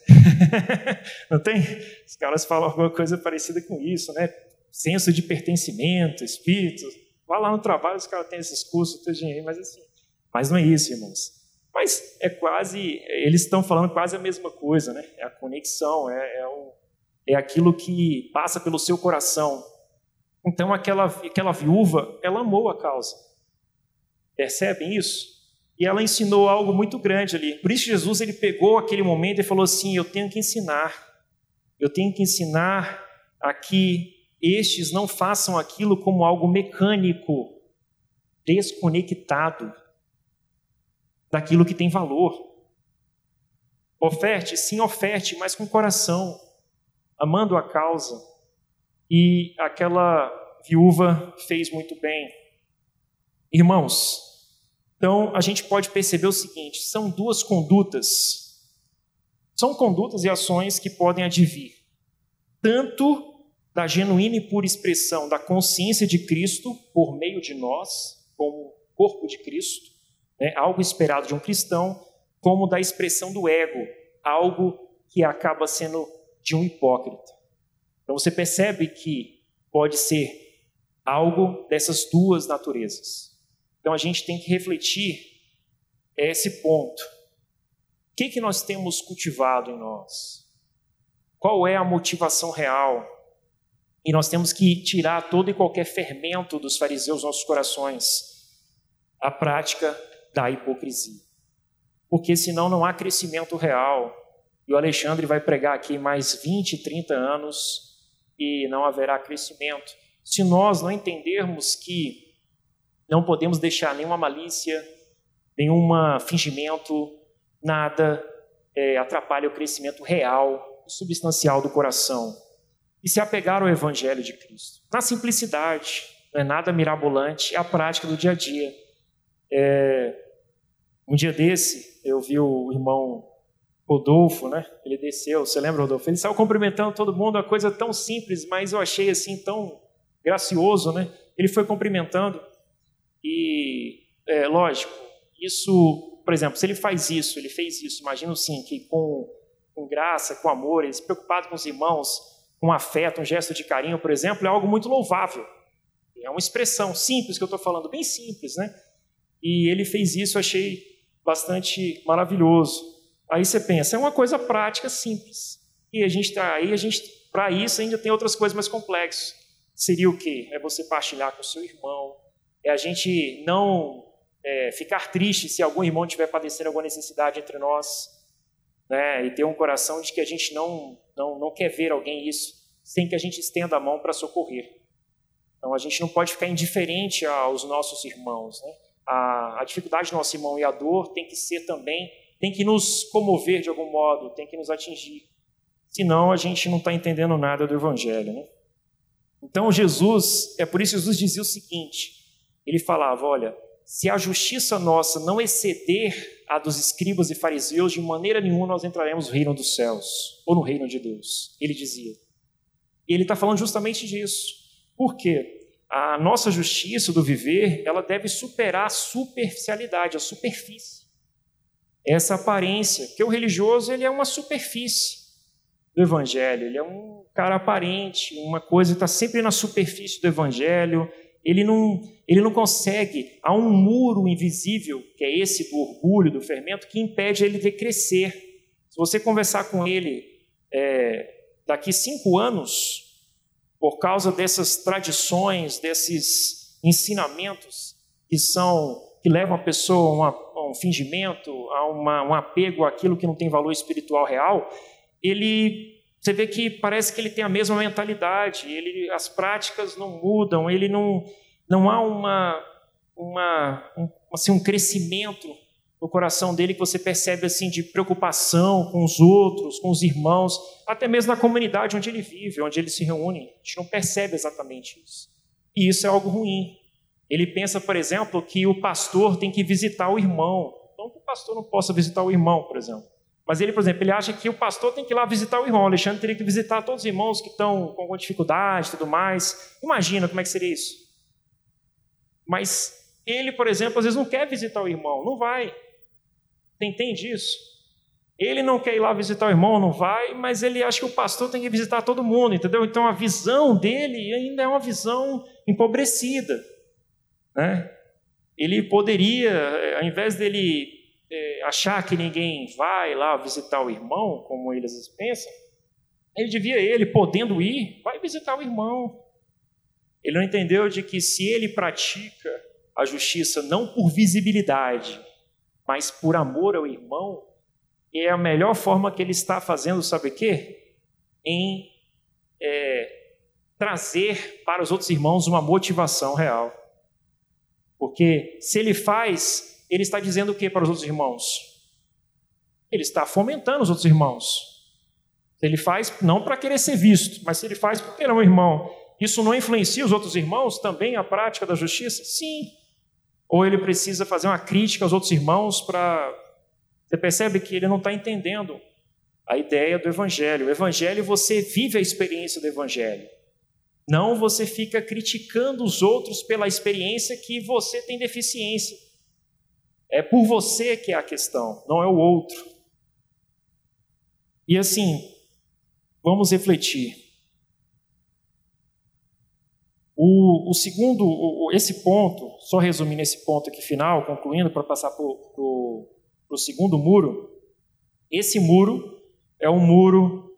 (laughs) Não tem? Os caras falam alguma coisa parecida com isso, né? Senso de pertencimento, espírito. Vai lá no trabalho, os caras têm esses cursos, tudinho, mas assim. Mas não é isso, irmãos. Mas é quase, eles estão falando quase a mesma coisa, né? É a conexão, é, é, o, é aquilo que passa pelo seu coração. Então aquela, aquela viúva, ela amou a causa. Percebem isso? E ela ensinou algo muito grande ali. Por isso Jesus ele pegou aquele momento e falou assim: "Eu tenho que ensinar. Eu tenho que ensinar a que estes não façam aquilo como algo mecânico, desconectado daquilo que tem valor. Oferte, sim, oferte, mas com coração, amando a causa. E aquela viúva fez muito bem. Irmãos, então, a gente pode perceber o seguinte: são duas condutas. São condutas e ações que podem advir tanto da genuína e pura expressão da consciência de Cristo por meio de nós, como corpo de Cristo, né, algo esperado de um cristão, como da expressão do ego, algo que acaba sendo de um hipócrita. Então você percebe que pode ser algo dessas duas naturezas. Então a gente tem que refletir esse ponto. O que, que nós temos cultivado em nós? Qual é a motivação real? E nós temos que tirar todo e qualquer fermento dos fariseus nossos corações, a prática da hipocrisia. Porque senão não há crescimento real. E o Alexandre vai pregar aqui mais 20, 30 anos e não haverá crescimento. Se nós não entendermos que não podemos deixar nenhuma malícia, nenhum fingimento, nada é, atrapalhe o crescimento real e substancial do coração. E se apegar ao Evangelho de Cristo. Na simplicidade, não é nada mirabolante, é a prática do dia a dia. É, um dia desse, eu vi o irmão Rodolfo, né? Ele desceu, você lembra, Rodolfo? Ele saiu cumprimentando todo mundo, uma coisa tão simples, mas eu achei assim tão gracioso, né? Ele foi cumprimentando. E, é, lógico, isso, por exemplo, se ele faz isso, ele fez isso, imagino sim, que com, com graça, com amor, ele se preocupado com os irmãos, com afeto, um gesto de carinho, por exemplo, é algo muito louvável. É uma expressão simples que eu estou falando, bem simples, né? E ele fez isso, eu achei bastante maravilhoso. Aí você pensa, é uma coisa prática, simples. E a gente tá aí, a gente, para isso ainda tem outras coisas mais complexas. Seria o quê? É você partilhar com seu irmão, é a gente não é, ficar triste se algum irmão estiver padecendo alguma necessidade entre nós, né, e ter um coração de que a gente não, não, não quer ver alguém isso, sem que a gente estenda a mão para socorrer. Então a gente não pode ficar indiferente aos nossos irmãos. Né? A, a dificuldade do nosso irmão e a dor tem que ser também, tem que nos comover de algum modo, tem que nos atingir. Senão a gente não está entendendo nada do Evangelho. Né? Então Jesus, é por isso que Jesus dizia o seguinte: ele falava: olha, se a justiça nossa não exceder a dos escribas e fariseus, de maneira nenhuma nós entraremos no reino dos céus ou no reino de Deus. Ele dizia. E ele está falando justamente disso. Por quê? A nossa justiça do viver, ela deve superar a superficialidade, a superfície. Essa aparência, porque o religioso ele é uma superfície do evangelho, ele é um cara aparente, uma coisa está sempre na superfície do evangelho, ele não, ele não consegue, há um muro invisível, que é esse do orgulho, do fermento, que impede ele de crescer. Se você conversar com ele é, daqui cinco anos, por causa dessas tradições, desses ensinamentos que são que levam a pessoa a, um fingimento, a uma, um apego àquilo que não tem valor espiritual real, ele você vê que parece que ele tem a mesma mentalidade, ele, as práticas não mudam, ele não, não há uma, uma, um, assim, um crescimento no coração dele que você percebe assim de preocupação com os outros, com os irmãos, até mesmo na comunidade onde ele vive, onde ele se reúne. A gente não percebe exatamente isso. E isso é algo ruim. Ele pensa, por exemplo, que o pastor tem que visitar o irmão. Não que o pastor não possa visitar o irmão, por exemplo. Mas ele, por exemplo, ele acha que o pastor tem que ir lá visitar o irmão. O Alexandre teria que visitar todos os irmãos que estão com alguma dificuldade e tudo mais. Imagina como é que seria isso. Mas ele, por exemplo, às vezes não quer visitar o irmão, não vai. Entende isso? Ele não quer ir lá visitar o irmão, não vai, mas ele acha que o pastor tem que visitar todo mundo, entendeu? Então a visão dele ainda é uma visão empobrecida. Né? Ele poderia, ao invés dele é, achar que ninguém vai lá visitar o irmão, como eles pensam, ele devia, ele podendo ir, vai visitar o irmão. Ele não entendeu de que se ele pratica a justiça não por visibilidade, mas por amor ao irmão, é a melhor forma que ele está fazendo, sabe o quê? Em é, trazer para os outros irmãos uma motivação real. Porque se ele faz, ele está dizendo o que para os outros irmãos? Ele está fomentando os outros irmãos. Ele faz não para querer ser visto, mas se ele faz porque não, irmão, isso não influencia os outros irmãos também a prática da justiça? Sim. Ou ele precisa fazer uma crítica aos outros irmãos para. Você percebe que ele não está entendendo a ideia do Evangelho. O Evangelho, você vive a experiência do Evangelho. Não você fica criticando os outros pela experiência que você tem deficiência. É por você que é a questão, não é o outro. E assim, vamos refletir. O, o segundo, o, esse ponto, só resumindo esse ponto aqui final, concluindo para passar para o segundo muro. Esse muro é um muro,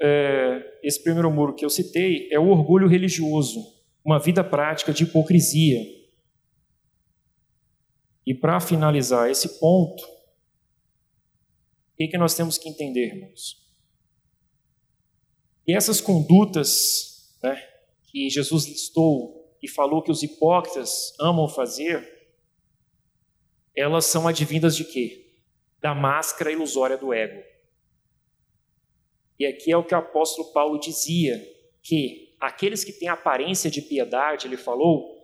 é, esse primeiro muro que eu citei, é o orgulho religioso, uma vida prática de hipocrisia. E para finalizar esse ponto, o que, que nós temos que entender, irmãos? E essas condutas, né, que Jesus listou e falou que os hipócritas amam fazer, elas são advindas de quê? Da máscara ilusória do ego. E aqui é o que o apóstolo Paulo dizia, que aqueles que têm aparência de piedade, ele falou,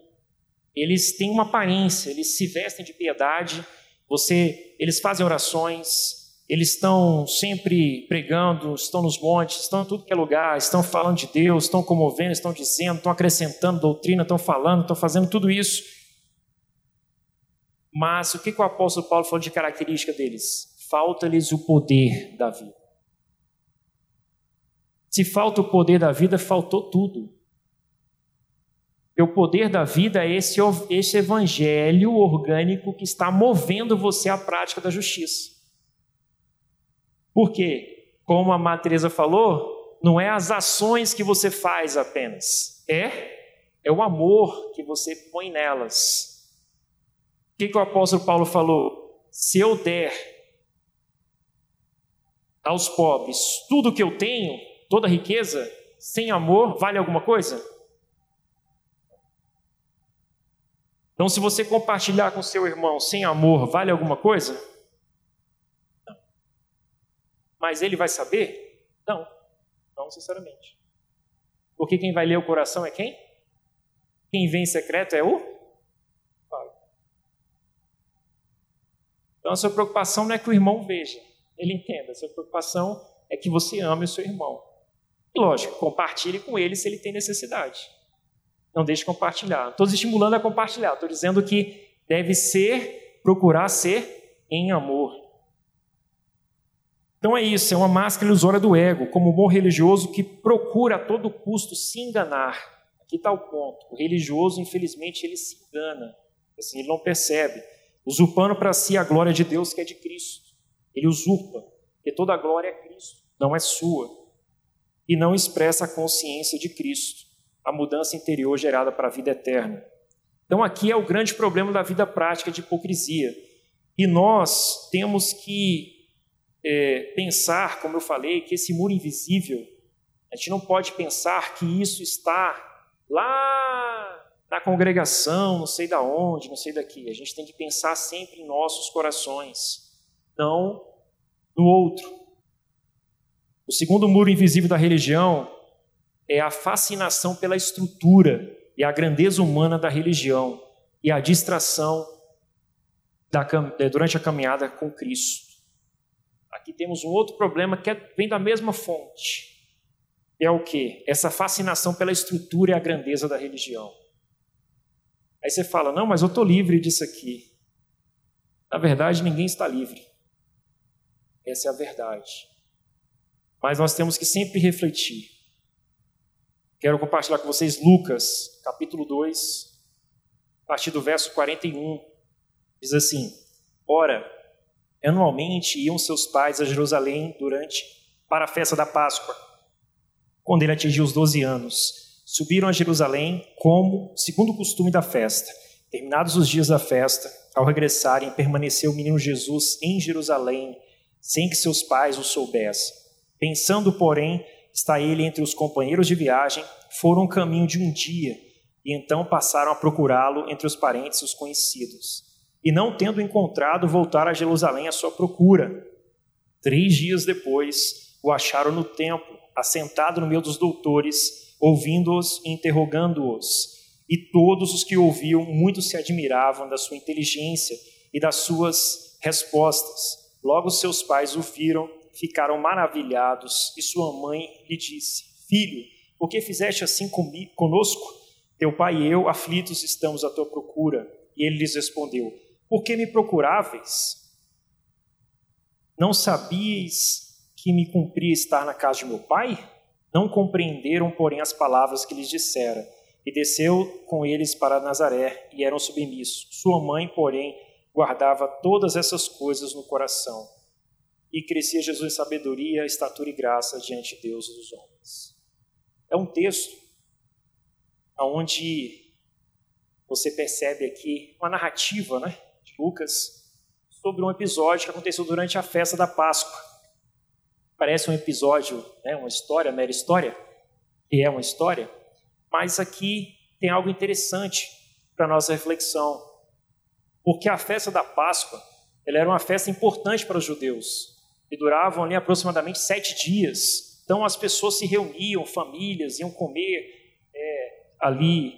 eles têm uma aparência, eles se vestem de piedade, você, eles fazem orações, eles estão sempre pregando, estão nos montes, estão em tudo que é lugar, estão falando de Deus, estão comovendo, estão dizendo, estão acrescentando doutrina, estão falando, estão fazendo tudo isso. Mas o que, que o apóstolo Paulo falou de característica deles? Falta-lhes o poder da vida. Se falta o poder da vida, faltou tudo. E o poder da vida é esse, esse evangelho orgânico que está movendo você à prática da justiça. Porque, como a Matreza falou, não é as ações que você faz apenas, é é o amor que você põe nelas. O que, que o apóstolo Paulo falou? Se eu der aos pobres tudo que eu tenho, toda riqueza, sem amor, vale alguma coisa? Então, se você compartilhar com seu irmão sem amor, vale alguma coisa? Mas ele vai saber? Não, não necessariamente. Porque quem vai ler o coração é quem? Quem vem em secreto é o Pai. Então a sua preocupação não é que o irmão veja, ele entenda. A sua preocupação é que você ame o seu irmão. E lógico, compartilhe com ele se ele tem necessidade. Não deixe de compartilhar. Estou estimulando a compartilhar. Estou dizendo que deve ser, procurar ser em amor. Então é isso, é uma máscara ilusória do ego, como um bom religioso que procura a todo custo se enganar. Aqui está o ponto. O religioso, infelizmente, ele se engana. Assim, ele não percebe. Usurpando para si a glória de Deus que é de Cristo. Ele usurpa, porque toda a glória é Cristo, não é sua. E não expressa a consciência de Cristo, a mudança interior gerada para a vida eterna. Então, aqui é o grande problema da vida prática de hipocrisia. E nós temos que é, pensar, como eu falei, que esse muro invisível, a gente não pode pensar que isso está lá na congregação, não sei da onde, não sei daqui. A gente tem que pensar sempre em nossos corações, não no outro. O segundo muro invisível da religião é a fascinação pela estrutura e a grandeza humana da religião e a distração da, durante a caminhada com Cristo. Aqui temos um outro problema que é, vem da mesma fonte. É o que? Essa fascinação pela estrutura e a grandeza da religião. Aí você fala: não, mas eu estou livre disso aqui. Na verdade, ninguém está livre. Essa é a verdade. Mas nós temos que sempre refletir. Quero compartilhar com vocês Lucas, capítulo 2, a partir do verso 41. Diz assim: Ora, anualmente iam seus pais a Jerusalém durante para a festa da Páscoa. Quando ele atingiu os 12 anos, subiram a Jerusalém como segundo o costume da festa. Terminados os dias da festa, ao regressarem, permaneceu o menino Jesus em Jerusalém, sem que seus pais o soubessem. Pensando, porém, está ele entre os companheiros de viagem, foram caminho de um dia, e então passaram a procurá-lo entre os parentes e os conhecidos. E não tendo encontrado, voltaram a Jerusalém à sua procura. Três dias depois, o acharam no templo, assentado no meio dos doutores, ouvindo-os e interrogando-os. E todos os que ouviam muito se admiravam da sua inteligência e das suas respostas. Logo seus pais o viram ficaram maravilhados, e sua mãe lhe disse: Filho, por que fizeste assim conosco? Teu pai e eu, aflitos, estamos à tua procura. E ele lhes respondeu: Por que me procuráveis? Não sabíeis que me cumpria estar na casa de meu pai? Não compreenderam, porém, as palavras que lhes dissera. E desceu com eles para Nazaré e eram submissos. Sua mãe, porém, guardava todas essas coisas no coração e crescia Jesus em sabedoria, estatura e graça diante de Deus e dos homens. É um texto onde você percebe aqui uma narrativa né, de Lucas sobre um episódio que aconteceu durante a festa da Páscoa. Parece um episódio, né, uma história, mera história, e é uma história, mas aqui tem algo interessante para a nossa reflexão. Porque a festa da Páscoa ela era uma festa importante para os judeus e duravam ali aproximadamente sete dias. Então as pessoas se reuniam, famílias, iam comer é, ali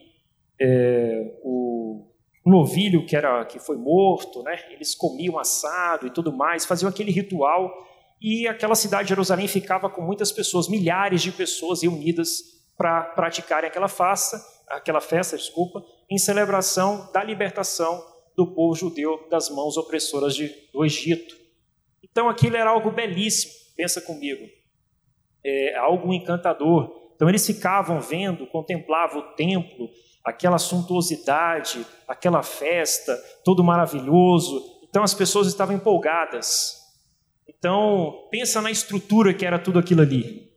é, o, novilho que era que foi morto, né? Eles comiam assado e tudo mais, faziam aquele ritual e aquela cidade de Jerusalém ficava com muitas pessoas, milhares de pessoas reunidas para praticarem aquela festa, aquela festa, desculpa, em celebração da libertação do povo judeu das mãos opressoras de, do Egito. Então aquilo era algo belíssimo, pensa comigo, é algo encantador. Então eles ficavam vendo, contemplavam o templo, aquela suntuosidade, aquela festa, todo maravilhoso. Então as pessoas estavam empolgadas. Então pensa na estrutura que era tudo aquilo ali,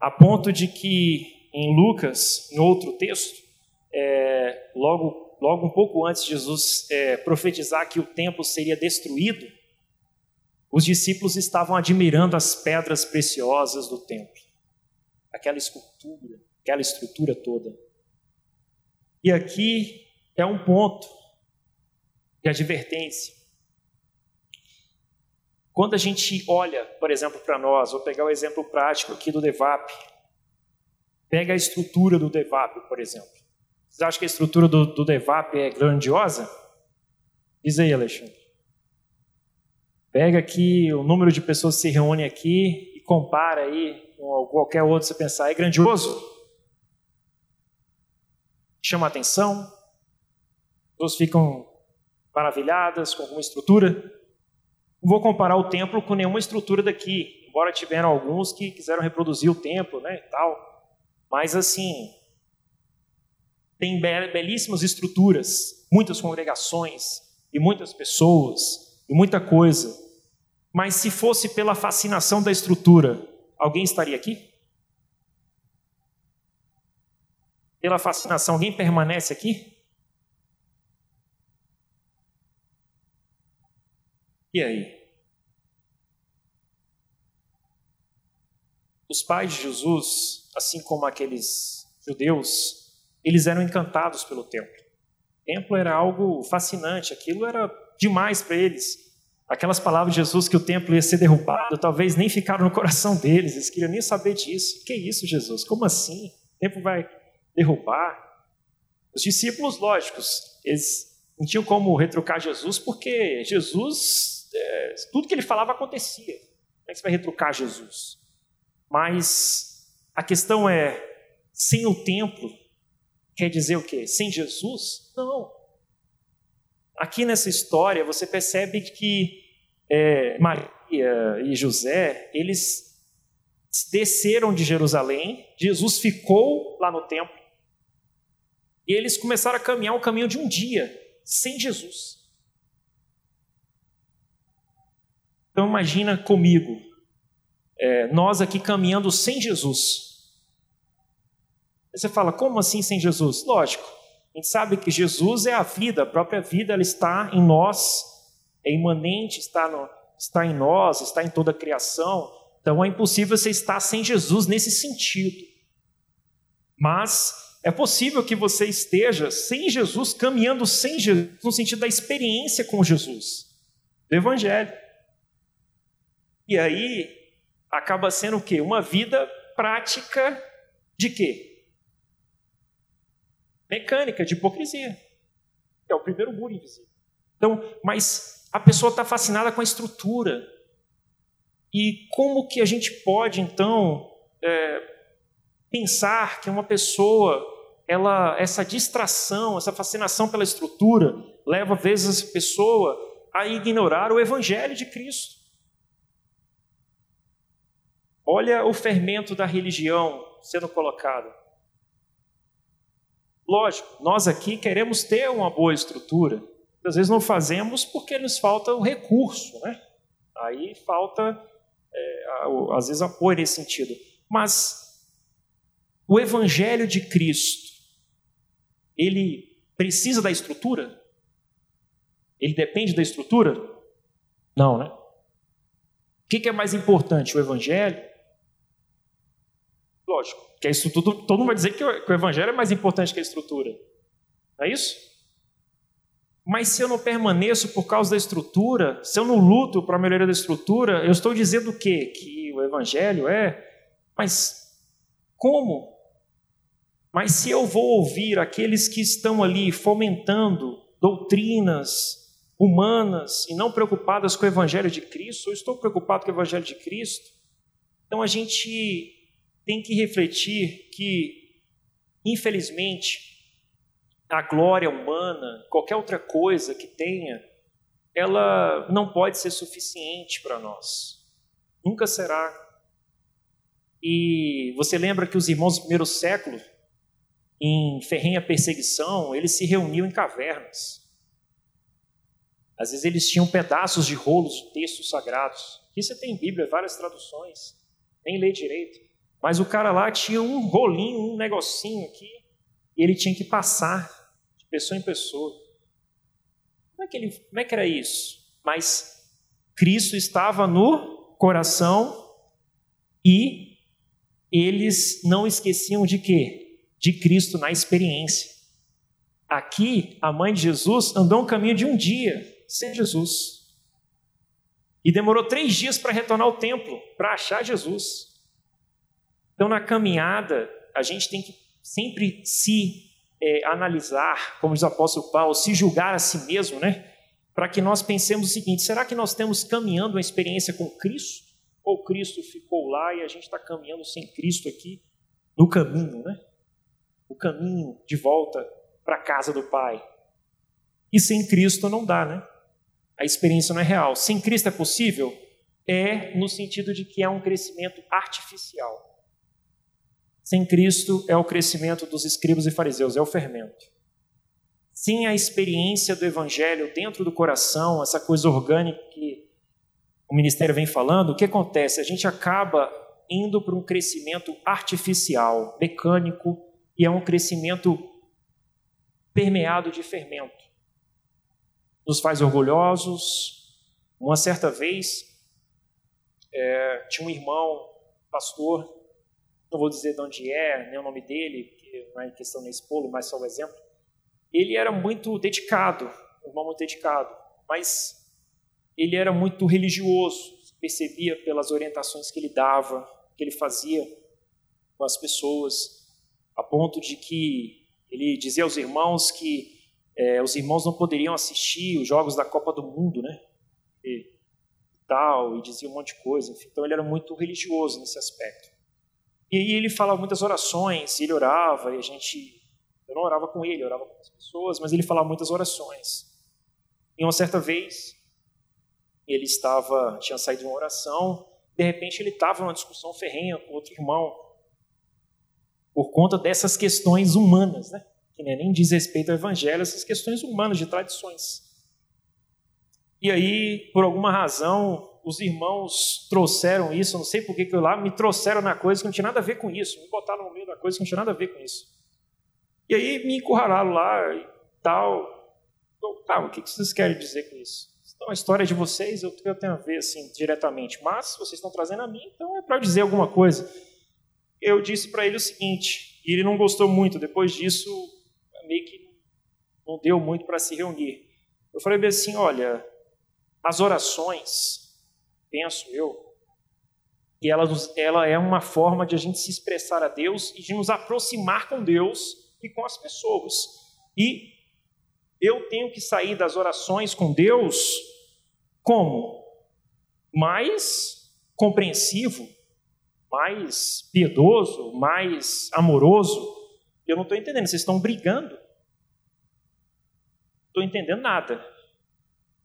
a ponto de que em Lucas, em outro texto, é, logo logo um pouco antes de Jesus é, profetizar que o templo seria destruído, os discípulos estavam admirando as pedras preciosas do templo, aquela escultura, aquela estrutura toda. E aqui é um ponto de advertência. Quando a gente olha, por exemplo, para nós, vou pegar o exemplo prático aqui do DEVAP. Pega a estrutura do DEVAP, por exemplo. Vocês acham que a estrutura do, do DEVAP é grandiosa? Diz aí, Alexandre. Pega aqui o número de pessoas que se reúnem aqui e compara aí com qualquer outro você pensar, é grandioso? Chama atenção? As pessoas ficam maravilhadas com alguma estrutura? Não vou comparar o templo com nenhuma estrutura daqui, embora tiveram alguns que quiseram reproduzir o templo, né, e tal. Mas assim, tem belíssimas estruturas, muitas congregações e muitas pessoas e muita coisa. Mas se fosse pela fascinação da estrutura, alguém estaria aqui? Pela fascinação, alguém permanece aqui? E aí? Os pais de Jesus, assim como aqueles judeus, eles eram encantados pelo templo. O templo era algo fascinante, aquilo era demais para eles. Aquelas palavras de Jesus que o templo ia ser derrubado, talvez nem ficaram no coração deles, eles queriam nem saber disso. Que isso, Jesus? Como assim? O templo vai derrubar? Os discípulos, lógicos, eles não tinham como retrucar Jesus, porque Jesus, é, tudo que ele falava acontecia. Como é que você vai retrucar Jesus? Mas a questão é, sem o templo, quer dizer o quê? Sem Jesus? Não. Aqui nessa história você percebe que é, Maria e José, eles desceram de Jerusalém, Jesus ficou lá no templo, e eles começaram a caminhar o caminho de um dia, sem Jesus. Então imagina comigo, é, nós aqui caminhando sem Jesus. você fala, como assim sem Jesus? Lógico, a gente sabe que Jesus é a vida, a própria vida ela está em nós, é imanente, está, no, está em nós, está em toda a criação. Então é impossível você estar sem Jesus nesse sentido. Mas é possível que você esteja sem Jesus, caminhando sem Jesus, no sentido da experiência com Jesus, do Evangelho. E aí acaba sendo o quê? Uma vida prática de quê? mecânica de hipocrisia. É o primeiro muro invisível. Então, mas a pessoa está fascinada com a estrutura. E como que a gente pode, então, é, pensar que uma pessoa, ela, essa distração, essa fascinação pela estrutura, leva, às vezes, a pessoa a ignorar o Evangelho de Cristo? Olha o fermento da religião sendo colocado. Lógico, nós aqui queremos ter uma boa estrutura. Às vezes não fazemos porque nos falta o recurso, né? Aí falta, é, às vezes, apoio nesse sentido. Mas o Evangelho de Cristo, ele precisa da estrutura? Ele depende da estrutura? Não, né? O que é mais importante, o Evangelho? Lógico, que a estrutura, todo mundo vai dizer que o, evangelho é mais importante que a estrutura. Não é isso? Mas se eu não permaneço por causa da estrutura, se eu não luto para a melhoria da estrutura, eu estou dizendo o quê? Que o evangelho é. Mas como? Mas se eu vou ouvir aqueles que estão ali fomentando doutrinas humanas e não preocupadas com o evangelho de Cristo, eu estou preocupado com o evangelho de Cristo, então a gente tem que refletir que, infelizmente, a glória humana, qualquer outra coisa que tenha, ela não pode ser suficiente para nós. Nunca será. E você lembra que os irmãos do primeiro século, em ferrenha perseguição, eles se reuniam em cavernas. Às vezes eles tinham pedaços de rolos de textos sagrados. Aqui você tem Bíblia, várias traduções, nem lê direito. Mas o cara lá tinha um rolinho, um negocinho aqui, e ele tinha que passar pessoa em pessoa. Como é que, ele, como é que era isso? Mas Cristo estava no coração e eles não esqueciam de quê? De Cristo na experiência. Aqui, a mãe de Jesus andou um caminho de um dia sem Jesus. E demorou três dias para retornar ao templo, para achar Jesus. Então, na caminhada, a gente tem que sempre se é, analisar, como diz o apóstolo Paulo, se julgar a si mesmo, né? Para que nós pensemos o seguinte: será que nós estamos caminhando uma experiência com Cristo? Ou Cristo ficou lá e a gente está caminhando sem Cristo aqui no caminho, né? O caminho de volta para a casa do Pai. E sem Cristo não dá, né? A experiência não é real. Sem Cristo é possível? É no sentido de que é um crescimento artificial. Sem Cristo é o crescimento dos escribas e fariseus, é o fermento. Sem a experiência do evangelho dentro do coração, essa coisa orgânica que o ministério vem falando, o que acontece? A gente acaba indo para um crescimento artificial, mecânico, e é um crescimento permeado de fermento. Nos faz orgulhosos, Uma certa vez, é, tinha um irmão, pastor, não vou dizer de onde é, nem o nome dele, que não é questão nem expô-lo, mas só o um exemplo. Ele era muito dedicado, um irmão muito dedicado, mas ele era muito religioso, percebia pelas orientações que ele dava, que ele fazia com as pessoas, a ponto de que ele dizia aos irmãos que é, os irmãos não poderiam assistir os jogos da Copa do Mundo, né? E tal, e dizia um monte de coisa. Enfim, então ele era muito religioso nesse aspecto. E aí ele falava muitas orações, ele orava, e a gente. Eu não orava com ele, eu orava com as pessoas, mas ele falava muitas orações. E uma certa vez, ele estava, tinha saído de uma oração, de repente ele estava numa discussão ferrenha com outro irmão, por conta dessas questões humanas, né? que nem diz respeito ao evangelho, essas questões humanas, de tradições. E aí, por alguma razão, os irmãos trouxeram isso, não sei por que eu lá, me trouxeram na coisa que não tinha nada a ver com isso, me botaram no meio da coisa que não tinha nada a ver com isso. E aí me encurralaram lá e tal. Eu, tá, o que vocês querem dizer com isso? Então, a história de vocês eu, eu tenho a ver assim, diretamente, mas vocês estão trazendo a mim, então é para dizer alguma coisa. Eu disse para ele o seguinte, e ele não gostou muito. Depois disso, meio que não deu muito para se reunir. Eu falei assim: olha, as orações, penso eu, que ela, ela é uma forma de a gente se expressar a Deus e de nos aproximar com Deus e com as pessoas. E eu tenho que sair das orações com Deus como? Mais compreensivo, mais piedoso, mais amoroso. Eu não estou entendendo, vocês estão brigando. Estou entendendo nada.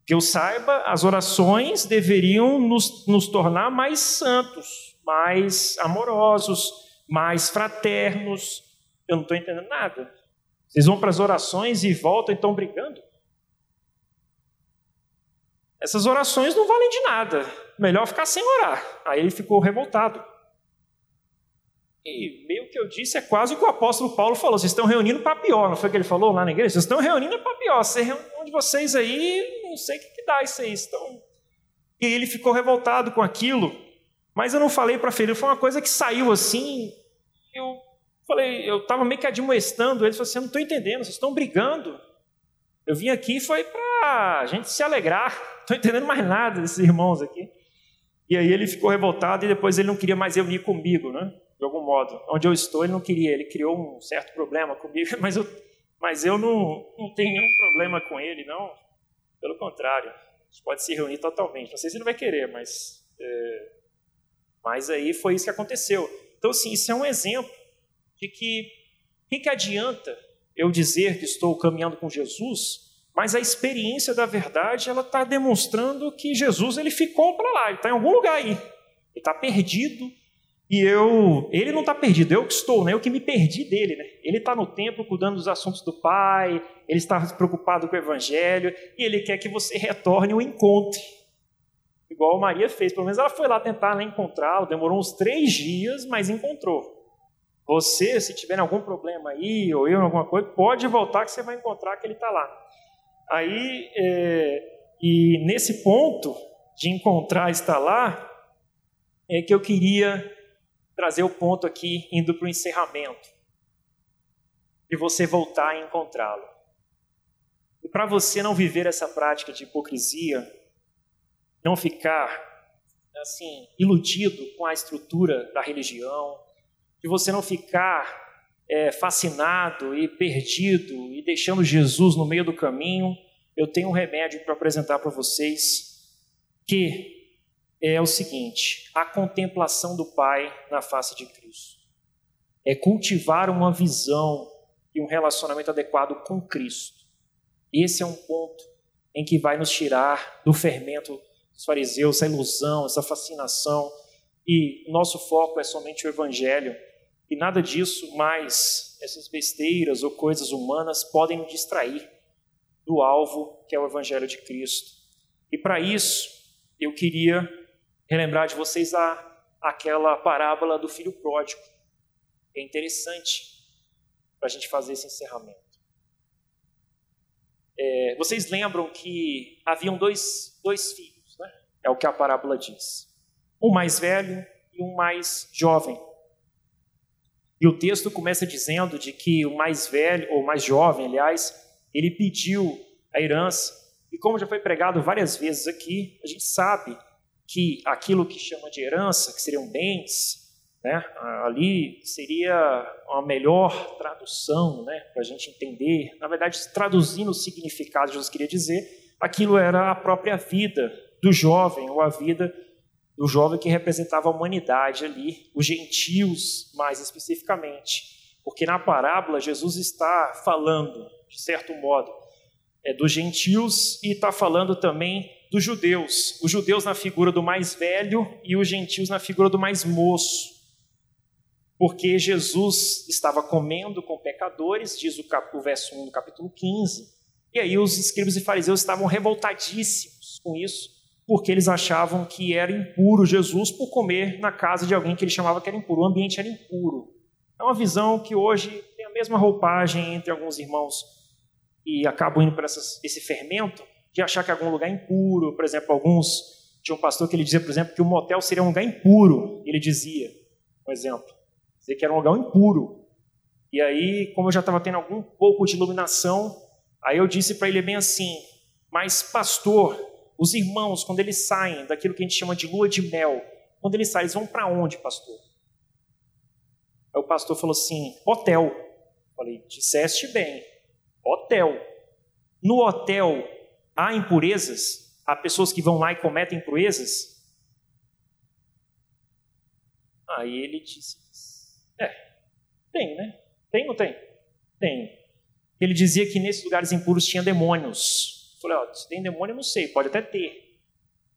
Que eu saiba, as orações deveriam nos, nos tornar mais santos, mais amorosos, mais fraternos. Eu não estou entendendo nada. Vocês vão para as orações e voltam e estão brigando? Essas orações não valem de nada. Melhor ficar sem orar. Aí ele ficou revoltado. E meio que eu disse é quase o que o apóstolo Paulo falou. Vocês estão reunindo para pior, não foi o que ele falou lá na igreja? Vocês estão reunindo para pior. Reunião de vocês aí, não sei o que, que dá isso aí. Estão... E ele ficou revoltado com aquilo. Mas eu não falei para Felipe, foi uma coisa que saiu assim. Eu falei, eu estava meio que admoestando ele. Falei assim: eu não estou entendendo, vocês estão brigando. Eu vim aqui foi para a gente se alegrar. Estou entendendo mais nada desses irmãos aqui. E aí ele ficou revoltado e depois ele não queria mais reunir comigo, né? De algum modo. Onde eu estou, ele não queria. Ele criou um certo problema comigo, (laughs) mas eu, mas eu não, não tenho nenhum problema com ele, não. Pelo contrário, a gente pode se reunir totalmente. Não sei se ele vai querer, mas. É, mas aí foi isso que aconteceu. Então, assim, isso é um exemplo de que o que, que adianta eu dizer que estou caminhando com Jesus, mas a experiência da verdade ela está demonstrando que Jesus ele ficou para lá, ele está em algum lugar aí, ele está perdido e eu, ele não está perdido, eu que estou, né? Eu que me perdi dele, né? Ele está no templo cuidando dos assuntos do Pai, ele está preocupado com o Evangelho e ele quer que você retorne o encontre, igual Maria fez. Pelo menos ela foi lá tentar né, encontrá-lo, demorou uns três dias, mas encontrou. Você, se tiver algum problema aí, ou eu, alguma coisa, pode voltar que você vai encontrar que ele está lá. Aí, é, e nesse ponto de encontrar estar lá, é que eu queria trazer o ponto aqui, indo para o encerramento, de você voltar a encontrá-lo. E para você não viver essa prática de hipocrisia, não ficar assim iludido com a estrutura da religião, de você não ficar é, fascinado e perdido e deixando Jesus no meio do caminho, eu tenho um remédio para apresentar para vocês que é o seguinte: a contemplação do Pai na face de Cristo. É cultivar uma visão e um relacionamento adequado com Cristo. Esse é um ponto em que vai nos tirar do fermento dos fariseus, essa ilusão, essa fascinação. E nosso foco é somente o Evangelho e nada disso, mais essas besteiras ou coisas humanas podem nos distrair do alvo que é o Evangelho de Cristo. E para isso, eu queria relembrar de vocês a, aquela parábola do filho pródigo. É interessante para a gente fazer esse encerramento. É, vocês lembram que haviam dois, dois filhos, né? É o que a parábola diz. Um mais velho e um mais jovem. E o texto começa dizendo de que o mais velho, ou mais jovem, aliás, ele pediu a herança. E como já foi pregado várias vezes aqui, a gente sabe que aquilo que chama de herança, que seriam bens, né, ali seria a melhor tradução né, para a gente entender. Na verdade, traduzindo o significado Jesus queria dizer, aquilo era a própria vida do jovem, ou a vida do jovem que representava a humanidade ali, os gentios mais especificamente. Porque na parábola Jesus está falando, de certo modo, é, dos gentios e está falando também dos judeus. Os judeus na figura do mais velho e os gentios na figura do mais moço. Porque Jesus estava comendo com pecadores, diz o, cap, o verso 1 do capítulo 15. E aí os escribas e fariseus estavam revoltadíssimos com isso, porque eles achavam que era impuro Jesus por comer na casa de alguém que ele chamava que era impuro. O ambiente era impuro. É uma visão que hoje tem a mesma roupagem entre alguns irmãos e acabam indo para esse fermento de achar que algum lugar é impuro. Por exemplo, alguns. Tinha um pastor que ele dizia, por exemplo, que o motel seria um lugar impuro. Ele dizia, um exemplo, dizer que era um lugar impuro. E aí, como eu já estava tendo algum pouco de iluminação, aí eu disse para ele bem assim: Mas, pastor, os irmãos, quando eles saem daquilo que a gente chama de lua de mel, quando eles saem, eles vão para onde, pastor? Aí o pastor falou assim: hotel. Falei, disseste bem, hotel. No hotel há impurezas? Há pessoas que vão lá e cometem impurezas? Aí ele disse: É, tem, né? Tem ou tem? Tem. Ele dizia que nesses lugares impuros tinha demônios. Falei, ó, se tem demônio, eu não sei, pode até ter.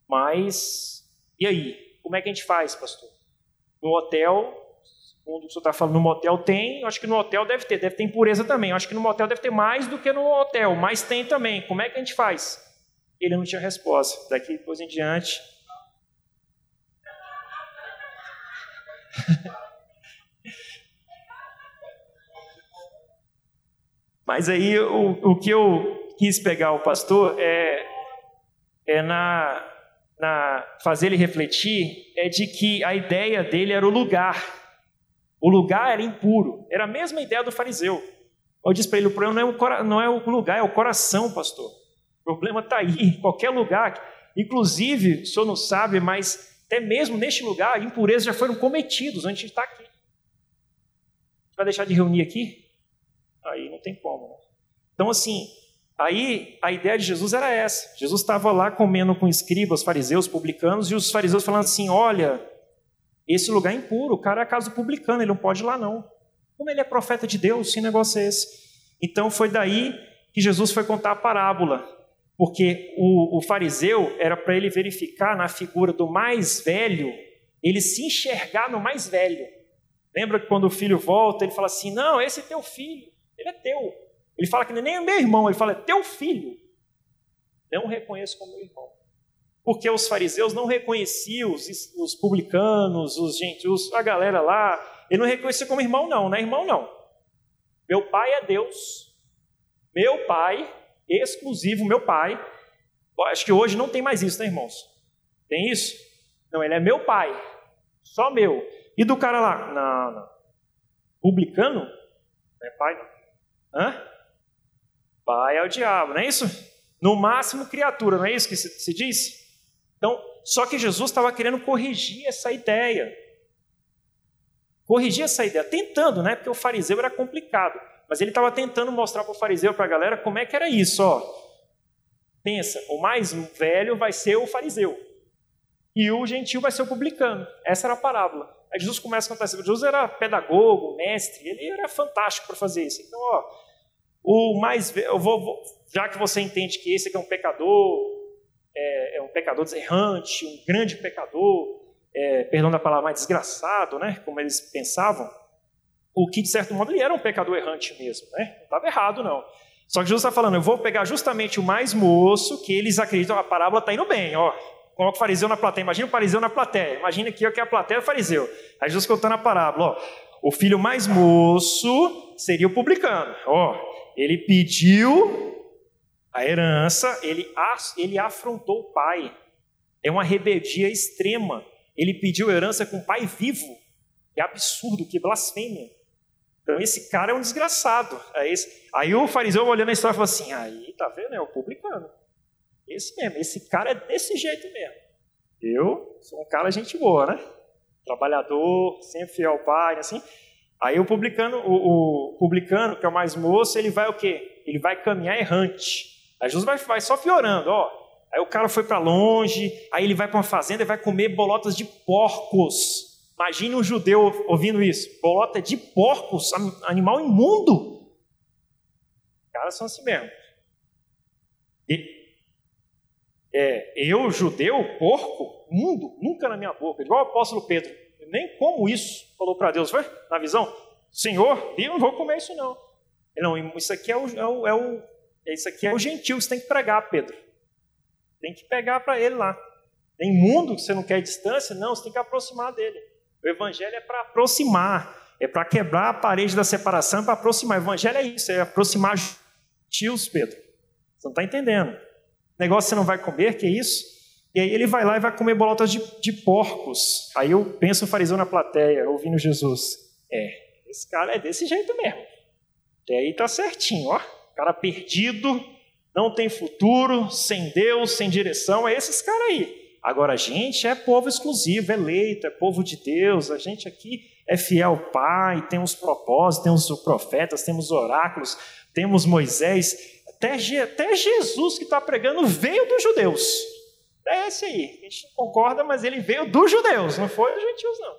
Mas, e aí? Como é que a gente faz, pastor? No hotel, segundo o que o senhor está falando, no motel tem, eu acho que no hotel deve ter, deve ter impureza também. Eu acho que no motel deve ter mais do que no hotel, mas tem também. Como é que a gente faz? Ele não tinha resposta. Daqui depois em diante. (laughs) Mas aí o, o que eu quis pegar o pastor é, é na, na fazer ele refletir é de que a ideia dele era o lugar. O lugar era impuro. Era a mesma ideia do fariseu. Eu disse para ele: o problema não é o, não é o lugar, é o coração, pastor. O problema está aí, em qualquer lugar. Inclusive, o senhor não sabe, mas até mesmo neste lugar, impurezas já foram cometidos antes de estar aqui. Vai deixar de reunir aqui? Aí não tem como. Né? Então, assim, Aí a ideia de Jesus era essa. Jesus estava lá comendo com escribas, fariseus, publicanos, e os fariseus falando assim: olha, esse lugar é impuro, o cara é do publicano, ele não pode ir lá não. Como ele é profeta de Deus, que negócio é esse? Então foi daí que Jesus foi contar a parábola, porque o, o fariseu era para ele verificar na figura do mais velho, ele se enxergar no mais velho. Lembra que quando o filho volta, ele fala assim: não, esse é teu filho, ele é teu. Ele fala que nem é meu irmão, ele fala, é teu filho. Não reconheço como meu irmão. Porque os fariseus não reconheciam os, os publicanos, os gentios, a galera lá. Ele não reconhecia como irmão, não, não é irmão, não. Meu pai é Deus. Meu pai, exclusivo, meu pai. Acho que hoje não tem mais isso, né, irmãos? Tem isso? Não, ele é meu pai. Só meu. E do cara lá? Não, não. Publicano? Não é pai, não. Hã? Pai é o diabo, não é isso? No máximo, criatura, não é isso que se, se diz? Então, só que Jesus estava querendo corrigir essa ideia. Corrigir essa ideia, tentando, né? Porque o fariseu era complicado. Mas ele estava tentando mostrar para o fariseu, para a galera, como é que era isso, ó. Pensa, o mais velho vai ser o fariseu. E o gentil vai ser o publicano. Essa era a parábola. Aí Jesus começa a contar isso. Jesus era pedagogo, mestre, ele era fantástico para fazer isso. Então, ó, o mais, eu vou, já que você entende que esse aqui é um pecador, é, é um pecador deserrante, um grande pecador, é, perdão da palavra, mais desgraçado, né? Como eles pensavam, o que de certo modo ele era um pecador errante mesmo, né? Não estava errado não. Só que Jesus está falando, eu vou pegar justamente o mais moço, que eles acreditam, a parábola está indo bem, ó. Coloca o fariseu na plateia, imagina o fariseu na plateia, imagina aqui ó, que é a plateia do fariseu. Aí Jesus contando a parábola, ó, o filho mais moço seria o publicano, ó. Ele pediu a herança, ele, ele afrontou o pai. É uma rebeldia extrema. Ele pediu herança com o pai vivo. Que absurdo, que blasfêmia. Então esse cara é um desgraçado. Aí, esse... aí o fariseu olhando a história falou assim: aí, tá vendo? É o publicano. Esse mesmo, esse cara é desse jeito mesmo. Eu sou um cara gente boa, né? Trabalhador, sempre fiel ao pai, assim. Aí o publicano, o, o, publicano, que é o mais moço, ele vai o quê? Ele vai caminhar errante. Aí Jesus vai, vai só piorando, ó. Aí o cara foi para longe, aí ele vai para uma fazenda e vai comer bolotas de porcos. Imagine um judeu ouvindo isso. Bolota de porcos, animal imundo. Os caras são assim mesmo. E, é, eu, judeu, porco, mundo, nunca na minha boca. Igual o apóstolo Pedro. Nem como isso, falou para Deus, foi? Na visão, Senhor, eu não vou comer isso não. Não, isso aqui é o, é o, é o isso aqui é o gentil que você tem que pregar, Pedro. Tem que pegar para ele lá. Tem mundo que você não quer distância? Não, você tem que aproximar dele. O evangelho é para aproximar, é para quebrar a parede da separação, é para aproximar. O evangelho é isso, é aproximar tios, Pedro. Você não está entendendo. Negócio você não vai comer, que é isso? E aí ele vai lá e vai comer bolotas de, de porcos. Aí eu penso o fariseu na plateia, ouvindo Jesus. É, esse cara é desse jeito mesmo. E aí tá certinho, ó. Cara perdido, não tem futuro, sem Deus, sem direção, é esses caras aí. Agora, a gente é povo exclusivo, eleito, é povo de Deus, a gente aqui é fiel ao Pai, temos propósitos, temos profetas, temos oráculos, temos Moisés, até, até Jesus que está pregando veio dos judeus. É esse aí, a gente não concorda, mas ele veio dos judeus, não foi dos gentios, não.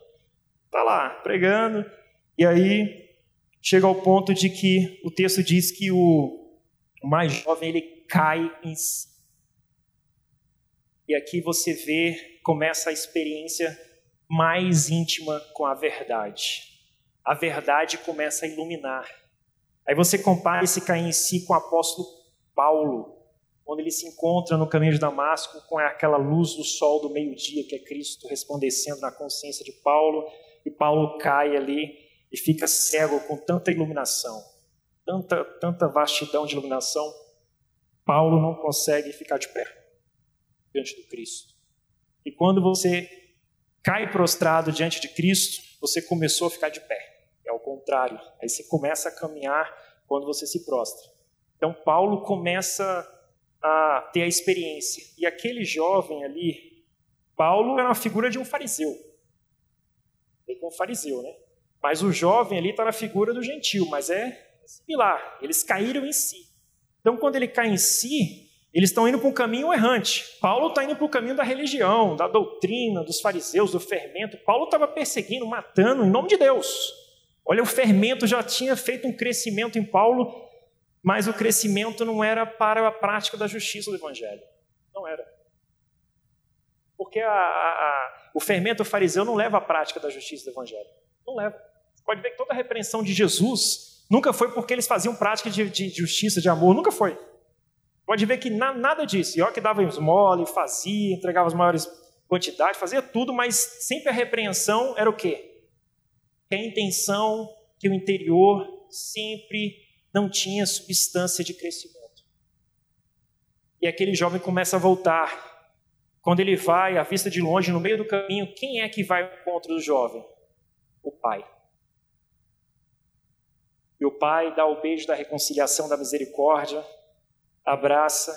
Está lá, pregando, e aí chega ao ponto de que o texto diz que o mais jovem ele cai em si. E aqui você vê, começa a experiência mais íntima com a verdade. A verdade começa a iluminar. Aí você compara esse cair em si com o apóstolo Paulo, quando ele se encontra no caminho de Damasco com aquela luz do sol do meio-dia, que é Cristo resplandecendo na consciência de Paulo, e Paulo cai ali e fica cego com tanta iluminação tanta, tanta vastidão de iluminação, Paulo não consegue ficar de pé diante do Cristo. E quando você cai prostrado diante de Cristo, você começou a ficar de pé. É o contrário. Aí você começa a caminhar quando você se prostra. Então Paulo começa a ter a experiência. E aquele jovem ali, Paulo era uma figura de um fariseu. É um fariseu, né? Mas o jovem ali está na figura do gentil, mas é similar. Eles caíram em si. Então, quando ele cai em si, eles estão indo para um caminho errante. Paulo está indo para o caminho da religião, da doutrina, dos fariseus, do fermento. Paulo estava perseguindo, matando, em nome de Deus. Olha, o fermento já tinha feito um crescimento em Paulo, mas o crescimento não era para a prática da justiça do Evangelho. Não era. Porque a, a, o fermento fariseu não leva à prática da justiça do Evangelho. Não leva. Pode ver que toda a repreensão de Jesus Nunca foi porque eles faziam prática de, de justiça, de amor, nunca foi. Pode ver que na, nada disso. E ó que dava esmola, fazia, entregava as maiores quantidades, fazia tudo, mas sempre a repreensão era o quê? Que a intenção, que o interior sempre não tinha substância de crescimento. E aquele jovem começa a voltar. Quando ele vai, à vista de longe, no meio do caminho, quem é que vai ao encontro do jovem? O pai. E o pai dá o beijo da reconciliação, da misericórdia, abraça.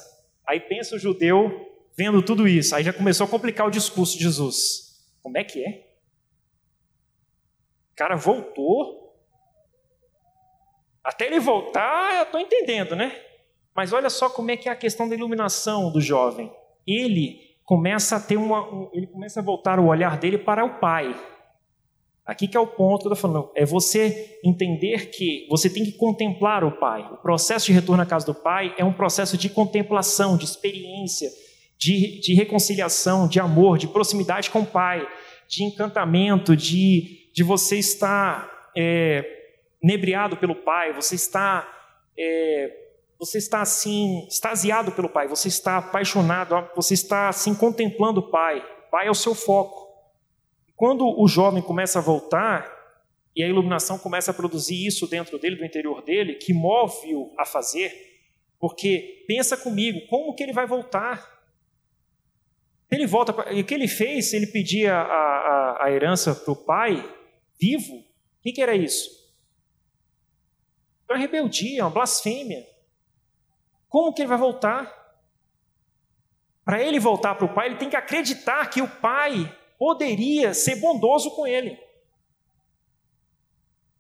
Aí pensa o judeu vendo tudo isso. Aí já começou a complicar o discurso de Jesus. Como é que é? O cara voltou. Até ele voltar, eu estou entendendo, né? Mas olha só como é que é a questão da iluminação do jovem. Ele começa a ter uma, ele começa a voltar o olhar dele para o pai. Aqui que é o ponto que eu estou falando, é você entender que você tem que contemplar o Pai. O processo de retorno à casa do Pai é um processo de contemplação, de experiência, de, de reconciliação, de amor, de proximidade com o Pai, de encantamento, de, de você estar é, nebriado pelo Pai, você está, é, você está assim, extasiado pelo Pai, você está apaixonado, você está assim contemplando o Pai. O Pai é o seu foco. Quando o jovem começa a voltar, e a iluminação começa a produzir isso dentro dele, do interior dele, que move-o a fazer, porque pensa comigo, como que ele vai voltar? Ele volta, e o que ele fez? Ele pedia a, a, a herança para o pai vivo. O que, era isso? Uma rebeldia, uma blasfêmia. Como que ele vai voltar? Para ele voltar para o pai, ele tem que acreditar que o pai poderia ser bondoso com ele.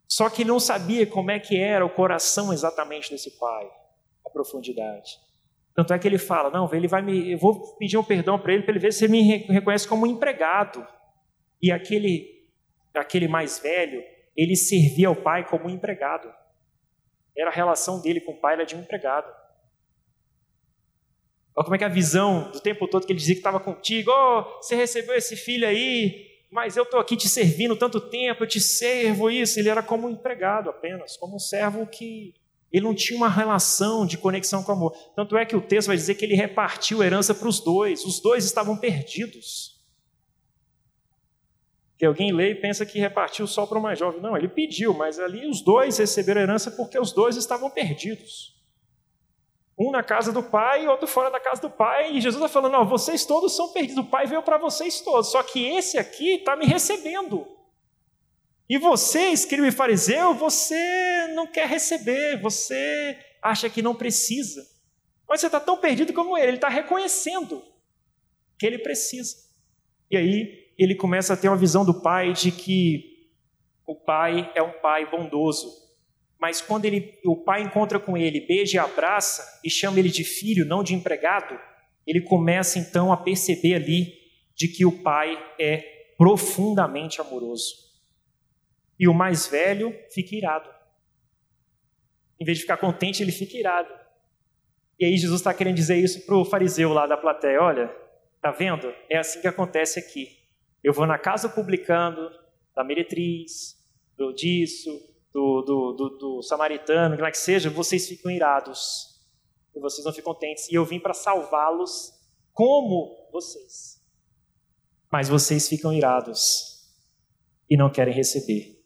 Só que não sabia como é que era o coração exatamente desse pai, a profundidade. Tanto é que ele fala: "Não, ele vai me, eu vou pedir um perdão para ele para ele ver se ele me reconhece como um empregado". E aquele aquele mais velho, ele servia ao pai como um empregado. Era a relação dele com o pai era de um empregado. Olha como é que é a visão do tempo todo que ele dizia que estava contigo, oh, você recebeu esse filho aí, mas eu estou aqui te servindo tanto tempo, eu te servo isso. Ele era como um empregado apenas, como um servo que ele não tinha uma relação de conexão com amor. Tanto é que o texto vai dizer que ele repartiu herança para os dois, os dois estavam perdidos. Que alguém lê e pensa que repartiu só para o mais jovem. Não, ele pediu, mas ali os dois receberam herança porque os dois estavam perdidos. Um na casa do pai e outro fora da casa do pai. E Jesus está falando: não, vocês todos são perdidos. O pai veio para vocês todos. Só que esse aqui está me recebendo. E você, escriba e fariseu, você não quer receber. Você acha que não precisa. Mas você está tão perdido como ele. Ele está reconhecendo que ele precisa. E aí ele começa a ter uma visão do pai de que o pai é um pai bondoso mas quando ele, o pai encontra com ele, beija e abraça e chama ele de filho, não de empregado, ele começa então a perceber ali de que o pai é profundamente amoroso. E o mais velho fica irado. Em vez de ficar contente, ele fica irado. E aí Jesus está querendo dizer isso para o fariseu lá da plateia: olha, tá vendo? É assim que acontece aqui. Eu vou na casa publicando, da meretriz, do disso, do, do, do, do samaritano, que lá que seja, vocês ficam irados e vocês não ficam contentes. E eu vim para salvá-los como vocês. Mas vocês ficam irados e não querem receber.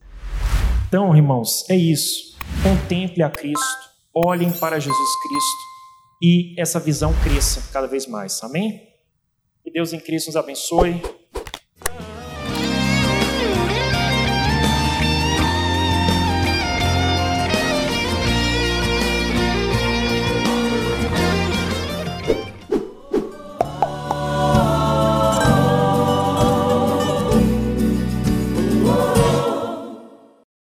Então, irmãos, é isso. Contemple a Cristo, olhem para Jesus Cristo e essa visão cresça cada vez mais. Amém? Que Deus em Cristo nos abençoe.